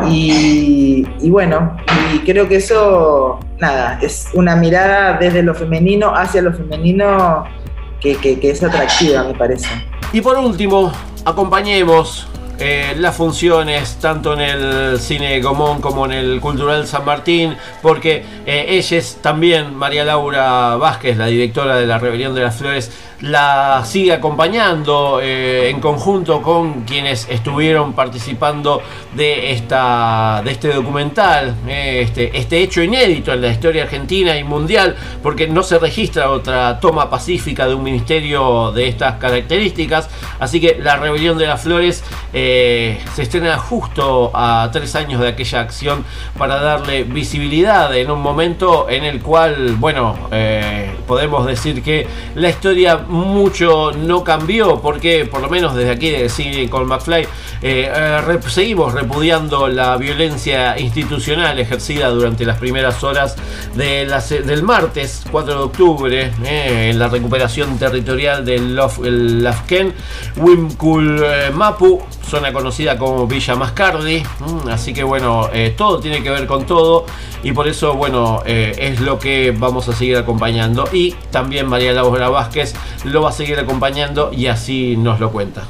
Y, bueno, y creo que eso, nada, es una mirada desde lo femenino hacia lo femenino que, que- es atractiva, me parece. Y por último, acompañemos eh, las funciones tanto en el cine Gomón como en el Cultural San Martín, porque eh, ella es también, María Laura Vázquez, la directora de La Rebelión de las Flores, la sigue acompañando eh, en conjunto con quienes estuvieron participando de, esta, de este documental, eh, este, este hecho inédito en la historia argentina y mundial, porque no se registra otra toma pacífica de un ministerio de estas características. Así que La Rebelión de las Flores eh, se estrena justo a tres años de aquella acción para darle visibilidad en un momento en el cual, bueno, podemos decir que la historia mucho no cambió, porque por lo menos desde aquí de Cine con McFly eh, eh, seguimos repudiando la violencia institucional ejercida durante las primeras horas de del martes 4 de octubre eh, en la recuperación territorial del Lof- el Lafken, Wimkul Mapu, zona conocida como Villa Mascardi. Mm, así que bueno, eh, todo tiene que ver con todo y por eso, bueno, eh, es lo que vamos a seguir acompañando. Y también María Laura Vázquez lo va a seguir acompañando y así nos lo cuenta.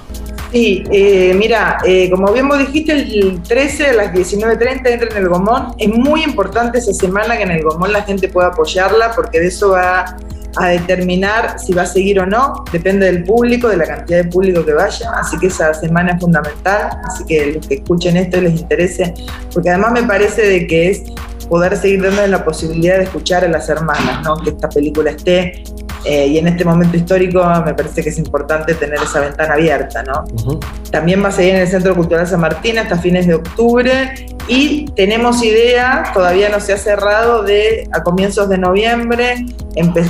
Sí, eh, mira, como bien vos dijiste, el 13 a las 19.30 entra en el Gomón. Es muy importante esa semana que en el Gomón la gente pueda apoyarla porque de eso va a determinar si va a seguir o no. Depende del público, de la cantidad de público que vaya. Así que esa semana es fundamental. Así que los que escuchen esto y les interese, porque además me parece de que es poder seguir dando la posibilidad de escuchar a las hermanas, ¿no? que esta película esté eh, y en este momento histórico me parece que es importante tener esa ventana abierta, ¿no? También va a seguir en el Centro Cultural San Martín hasta fines de octubre y tenemos idea, todavía no se ha cerrado, de a comienzos de noviembre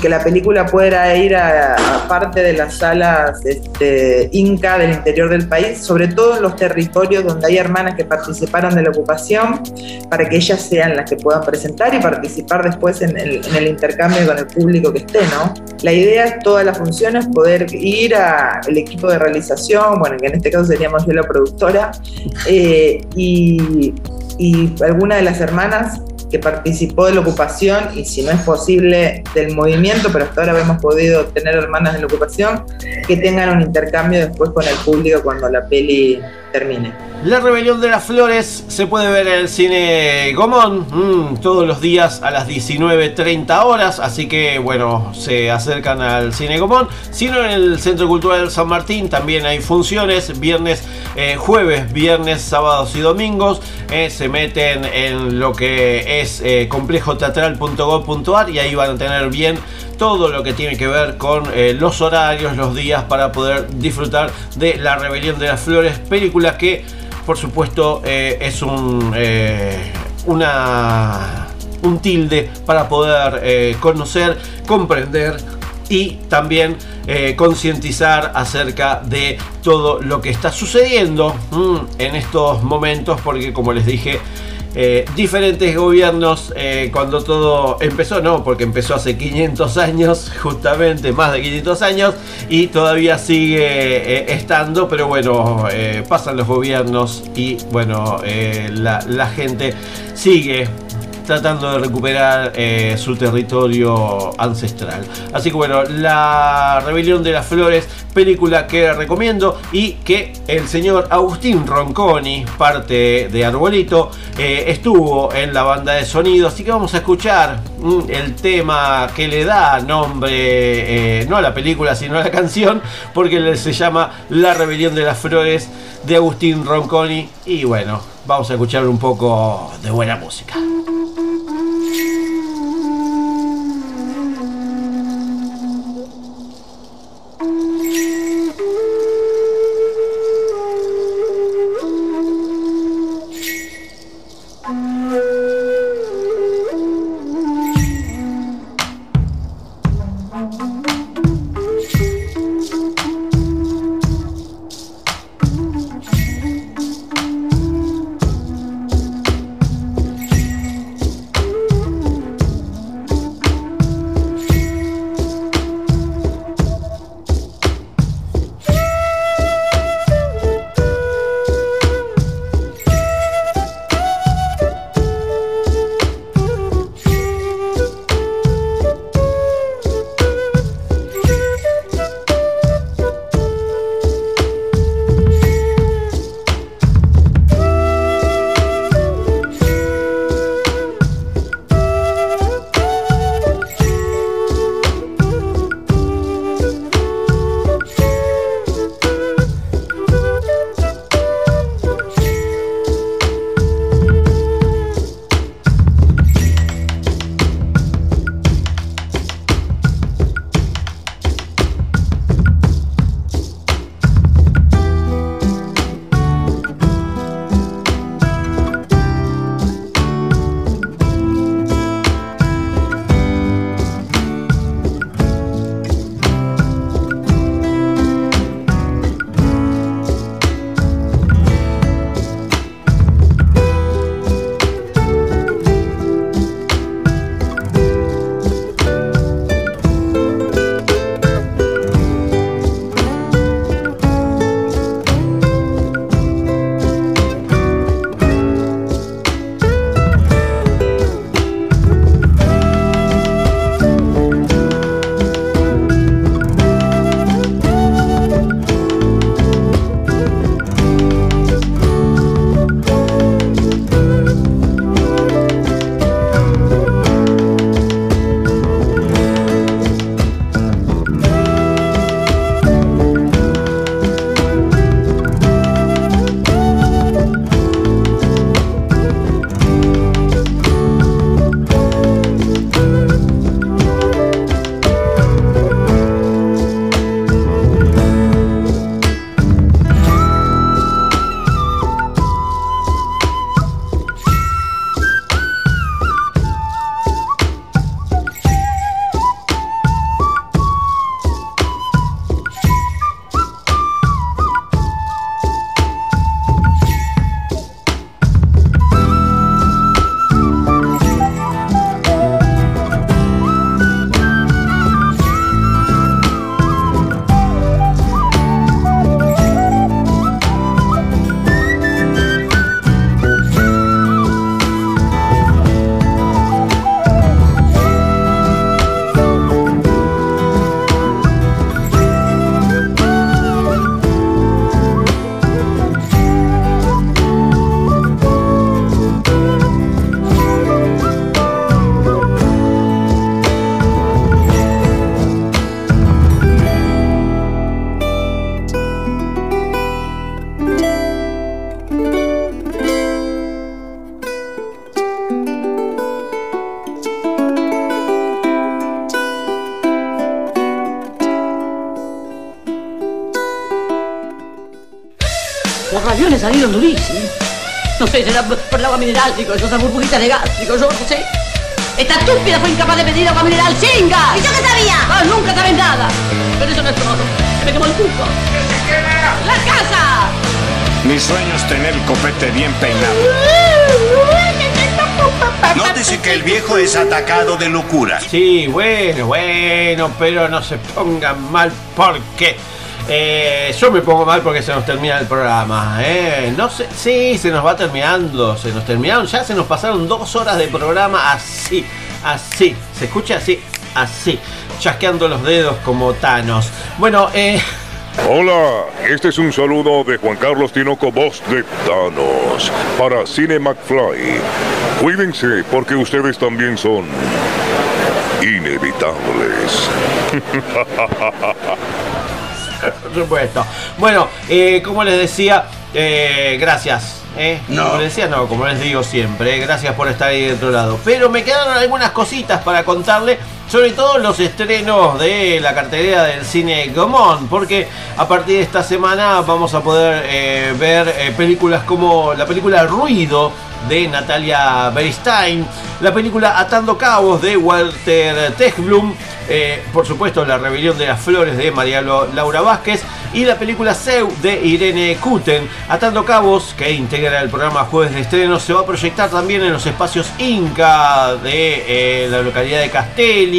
que la película pueda ir a, parte de las salas este, Inca del interior del país, sobre todo en los territorios donde hay hermanas que participaron de la ocupación, para que ellas sean las que puedan presentar y participar después en el, intercambio con el público que esté, ¿no? La idea todas las funciones poder ir al equipo de realización, bueno, que en este caso seríamos yo la productora, eh, y, y alguna de las hermanas que participó de la ocupación y si no es posible del movimiento, pero hasta ahora hemos podido tener hermanas de la ocupación, que tengan un intercambio después con el público cuando la peli La Rebelión de las Flores se puede ver en el cine Gomón mm, todos los días a las 19.30 horas, así que bueno, se acercan al cine Gomón. Si no, en el Centro Cultural San Martín también hay funciones, viernes, eh, jueves, viernes, sábados y domingos. eh, se meten en lo que es eh, complejoteatral.gov.ar y ahí van a tener bien todo lo que tiene que ver con eh, los horarios, los días para poder disfrutar de La Rebelión de las Flores, película que por supuesto eh, es un, eh, un tilde para poder conocer, comprender y también concientizar acerca de todo lo que está sucediendo mm, en estos momentos porque como les dije eh, diferentes gobiernos eh, cuando todo empezó, no, porque empezó hace 500 años, <laughs> justamente más de 500 años, y todavía sigue eh, estando, pero bueno, pasan los gobiernos y bueno, la gente sigue tratando de recuperar eh, su territorio ancestral. Así que bueno, La Rebelión de las Flores, película que recomiendo y que el señor Agustín Ronconi, parte de Arbolito, eh, estuvo en la banda de sonido. Así que vamos a escuchar mm, el tema que le da nombre, eh, no a la película, sino a la canción, porque se llama La Rebelión de las Flores de Agustín Ronconi. Y bueno, vamos a escuchar un poco de buena música. Salieron durísimos. <laughs> No sé, será por el agua mineral, digo, esas burbujitas de gas, digo, yo no sé. Esta estúpida fue incapaz de pedir agua mineral sin gas. ¿Y yo qué sabía? Ah, nunca sabes nada. Pero eso no es todo. Me quemó el cuco. ¡La casa! Mi sueño es tener el copete bien peinado. Nótese que el viejo es atacado de locura. Sí, bueno, bueno, pero no se pongan mal porque eh, yo me pongo mal porque se nos termina el programa. eh. No sé, sí, se nos va terminando, se nos terminaron, ya se nos pasaron dos horas de programa así, así. ¿Se escucha así? Así, chasqueando los dedos como Thanos. Bueno, eh. Hola, este es un saludo de Juan Carlos Tinoco, voz de Thanos, para Cine McFly. Cuídense porque ustedes también son inevitables. <laughs> Supuesto. Bueno, eh, como les decía, eh, gracias. ¿eh? Como les decía, no, como les digo siempre, gracias por estar ahí de otro lado. Pero me quedaron algunas cositas para contarle, sobre todo los estrenos de la cartelera del cine Gomón, porque a partir de esta semana vamos a poder eh, ver eh, películas como la película Ruido de Natalia Beristain, la película Atando Cabos de Walter Techblum, eh, por supuesto La Rebelión de las Flores de María Laura Vázquez y la película Seu de Irene Kuten. Atando Cabos, que integra el programa Jueves de Estreno, se va a proyectar también en los espacios Inca de la localidad de Castelli,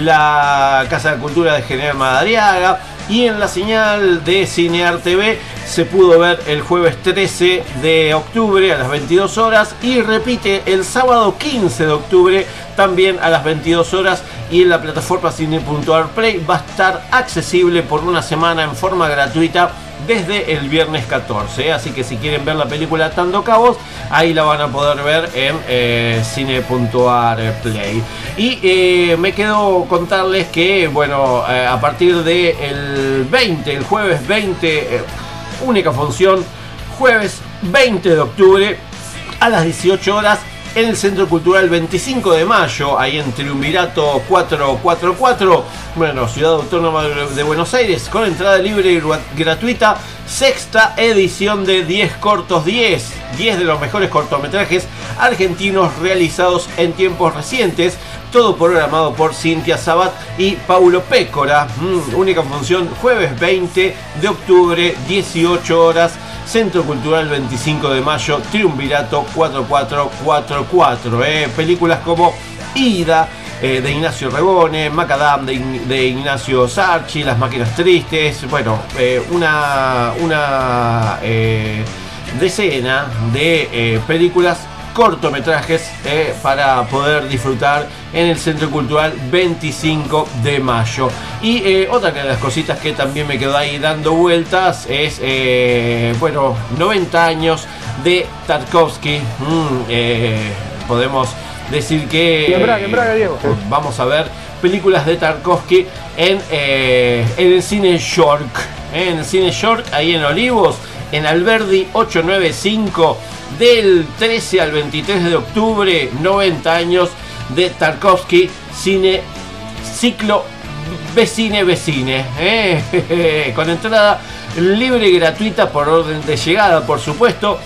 la Casa de Cultura de General Madariaga y en la señal de Cinear TV se pudo ver el jueves 13 de octubre a las 22 horas y repite el sábado 15 de octubre también a las 22 horas y en la plataforma cine.ar Play va a estar accesible por una semana en forma gratuita desde el viernes 14. Así que si quieren ver la película Tando Cabos, ahí la van a poder ver en eh, Play. Y eh, me quedo contarles que, bueno, eh, a partir del 20, el jueves 20, eh, única función, jueves 20 de octubre a las 18 horas en el Centro Cultural 25 de Mayo, ahí en Triunvirato 444, bueno, Ciudad Autónoma de Buenos Aires, con entrada libre y gratuita, sexta edición de 10 cortos 10, 10 de los mejores cortometrajes argentinos realizados en tiempos recientes, todo programado por Cintia Sabat y Paulo Pécora, Mm, única función jueves 20 de octubre, 18 horas, Centro Cultural 25 de Mayo, Triunvirato 4444. eh. Películas como Ida, eh, de Ignacio Rebone, Macadam de, Ign- de Ignacio Sarchi, Las Máquinas Tristes, bueno, eh, una, una decena de películas cortometrajes eh, para poder disfrutar en el Centro Cultural 25 de mayo. Y eh, otra de las cositas que también me quedó ahí dando vueltas es, eh, bueno, 90 años de Tarkovsky. Mm, podemos decir que En Braga, en Braga, Diego. vamos a ver películas de Tarkovsky en, en el cine York. en el cine York, ahí en Olivos, en Alberdi 895, del 13 al 23 de octubre, 90 años de Tarkovsky, cine ciclo Vecine Vecine, eh, <laughs> con entrada libre y gratuita por orden de llegada, por supuesto.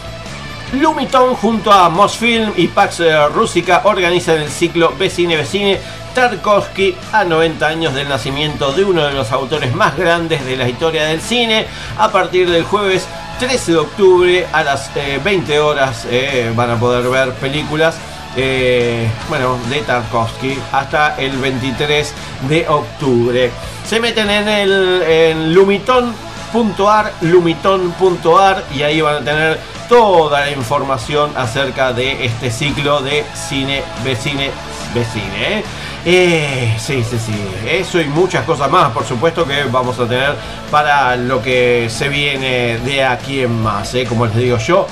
Lumiton junto a Mosfilm y Pax eh, Rússica organizan el ciclo Vecine Vecine Tarkovsky a 90 años del nacimiento de uno de los autores más grandes de la historia del cine. A partir del jueves 13 de octubre a las eh, 20 horas eh, van a poder ver películas eh, bueno, de Tarkovsky hasta el 23 de octubre. Se meten en el en lumiton.ar, lumiton.ar y ahí van a tener toda la información acerca de este ciclo de cine, vecine, vecine. ¿eh? Eh, sí, sí, sí. Eso y muchas cosas más, por supuesto, que vamos a tener para lo que se viene de aquí en más. ¿eh? Como les digo yo,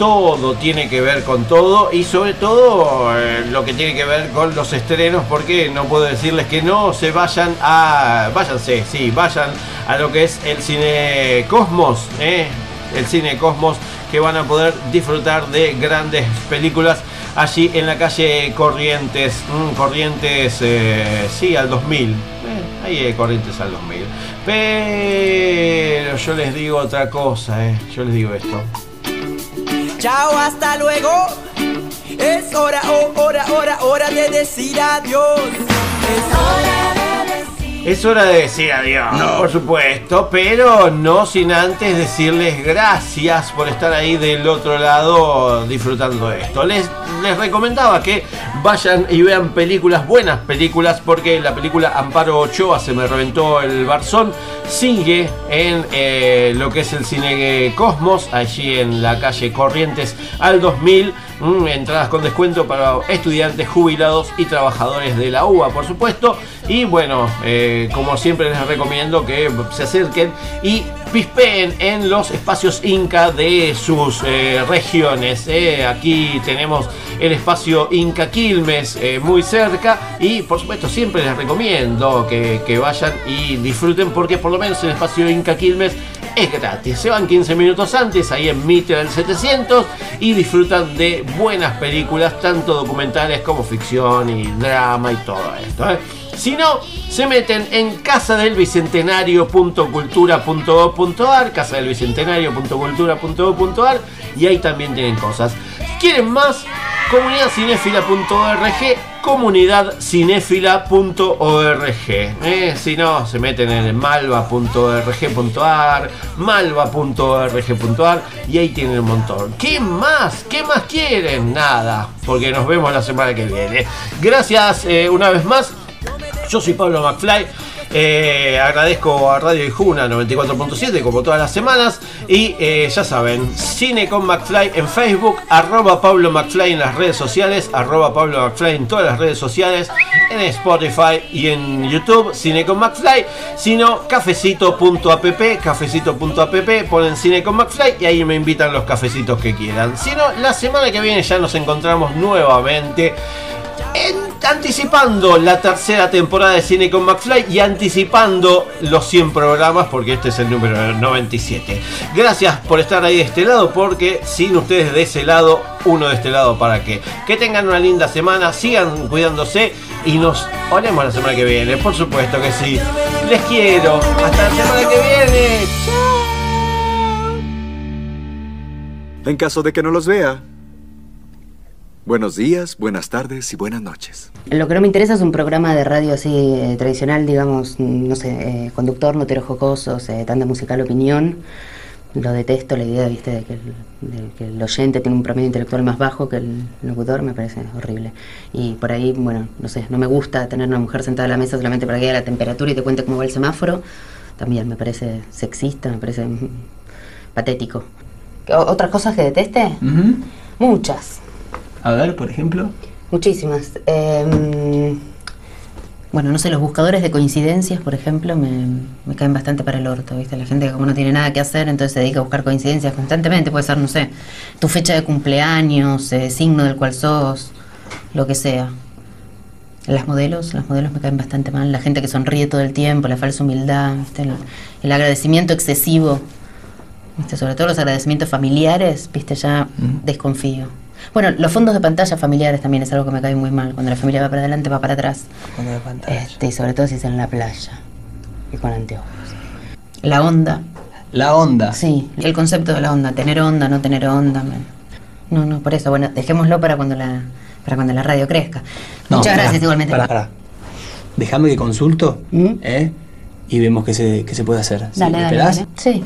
todo tiene que ver con todo y sobre todo eh, lo que tiene que ver con los estrenos porque no puedo decirles que no se vayan a váyanse sí vayan a lo que es el cine Cosmos ¿eh? el cine Cosmos que van a poder disfrutar de grandes películas allí en la calle Corrientes, mm, Corrientes, eh, sí, al 2000. Eh, ahí eh, Corrientes al 2000. Pero yo les digo otra cosa, eh, yo les digo esto. Chao, hasta luego. Es hora, oh, hora, hora, hora de decir adiós. Es hora de decir adiós, por supuesto, pero no sin antes decirles gracias por estar ahí del otro lado disfrutando de esto. Les, les recomendaba que vayan y vean películas, buenas películas, porque la película Amparo Ochoa se me reventó el barzón. Sigue en eh, lo que es el cine Cosmos, allí en la calle Corrientes al 2000. Mm, entradas con descuento para estudiantes, jubilados y trabajadores de la UBA, por supuesto. Y bueno, eh, como siempre les recomiendo que se acerquen y pispeen en los espacios Inca de sus eh, regiones. eh. Aquí tenemos el espacio Inca Quilmes muy cerca y por supuesto siempre les recomiendo que, que vayan y disfruten porque por lo menos el espacio Inca Quilmes es gratis. Se van 15 minutos antes ahí en Mitre del 700 y disfrutan de buenas películas, tanto documentales como ficción y drama y todo esto. ¿eh? Si no, se meten en casadelbicentenario.cultura.gov.ar, casadelbicentenario.cultura.gov.ar y ahí también tienen cosas. ¿Quieren más? Comunidadcinefila.org, comunidadcinefila.org. Eh, si no, se meten en malva.org.ar, malva.org.ar y ahí tienen un montón. ¿Qué más? ¿Qué más quieren? Nada, porque nos vemos la semana que viene. Gracias eh, una vez más. Yo soy Pablo McFly. Eh, agradezco a Radio Ijuna 94.7 como todas las semanas. Y eh, ya saben, Cine con McFly en Facebook, arroba Pablo McFly en las redes sociales, arroba Pablo McFly en todas las redes sociales, en Spotify y en YouTube, Cine con McFly. Sino cafecito.app, cafecito.app, ponen Cine con McFly y ahí me invitan los cafecitos que quieran. Si no, la semana que viene ya nos encontramos nuevamente en- anticipando la tercera temporada de Cine con McFly y anticipando los 100 programas porque este es el número 97. Gracias por estar ahí de este lado porque sin ustedes de ese lado, uno de este lado para qué. Que tengan una linda semana, sigan cuidándose y nos olemos la semana que viene, por supuesto que sí. Les quiero, hasta la semana que viene. En caso de que no los vea. Buenos días, buenas tardes y buenas noches. Lo que no me interesa es un programa de radio así eh, tradicional, digamos, no sé, eh, conductor, notero jocosos, eh, tanda musical, opinión. Lo detesto, la idea, viste, de que, el, de que el oyente tiene un promedio intelectual más bajo que el locutor, me parece horrible. Y por ahí, bueno, no sé, no me gusta tener una mujer sentada a la mesa solamente para que diga la temperatura y te cuente cómo va el semáforo. También me parece sexista, me parece mm, patético. ¿O- ¿Otras cosas que deteste? Muchas. A ver, por ejemplo. Muchísimas. Eh, bueno, no sé, los buscadores de coincidencias, por ejemplo, me, me caen bastante para el orto, ¿viste? La gente que como no tiene nada que hacer, entonces se dedica a buscar coincidencias constantemente. Puede ser, no sé, tu fecha de cumpleaños, eh, signo del cual sos, lo que sea. Las modelos, las modelos me caen bastante mal. La gente que sonríe todo el tiempo, la falsa humildad, ¿viste? El, el agradecimiento excesivo. ¿viste? Sobre todo los agradecimientos familiares, viste, ya desconfío. Bueno, los fondos de pantalla familiares también es algo que me cae muy mal. Cuando la familia va para adelante, va para atrás. Cuando de pantalla. Este, y sobre todo si es en la playa y con anteojos. La onda. La onda. Sí, el concepto de la onda, tener onda, no tener onda. No, no, por eso, bueno, dejémoslo para cuando la, para cuando la radio crezca. No, Muchas gracias igualmente. Pará, pará. Déjame que consulto, ¿eh? Y vemos qué se, qué se puede hacer. Dale, ¿Me dale, dale. Sí.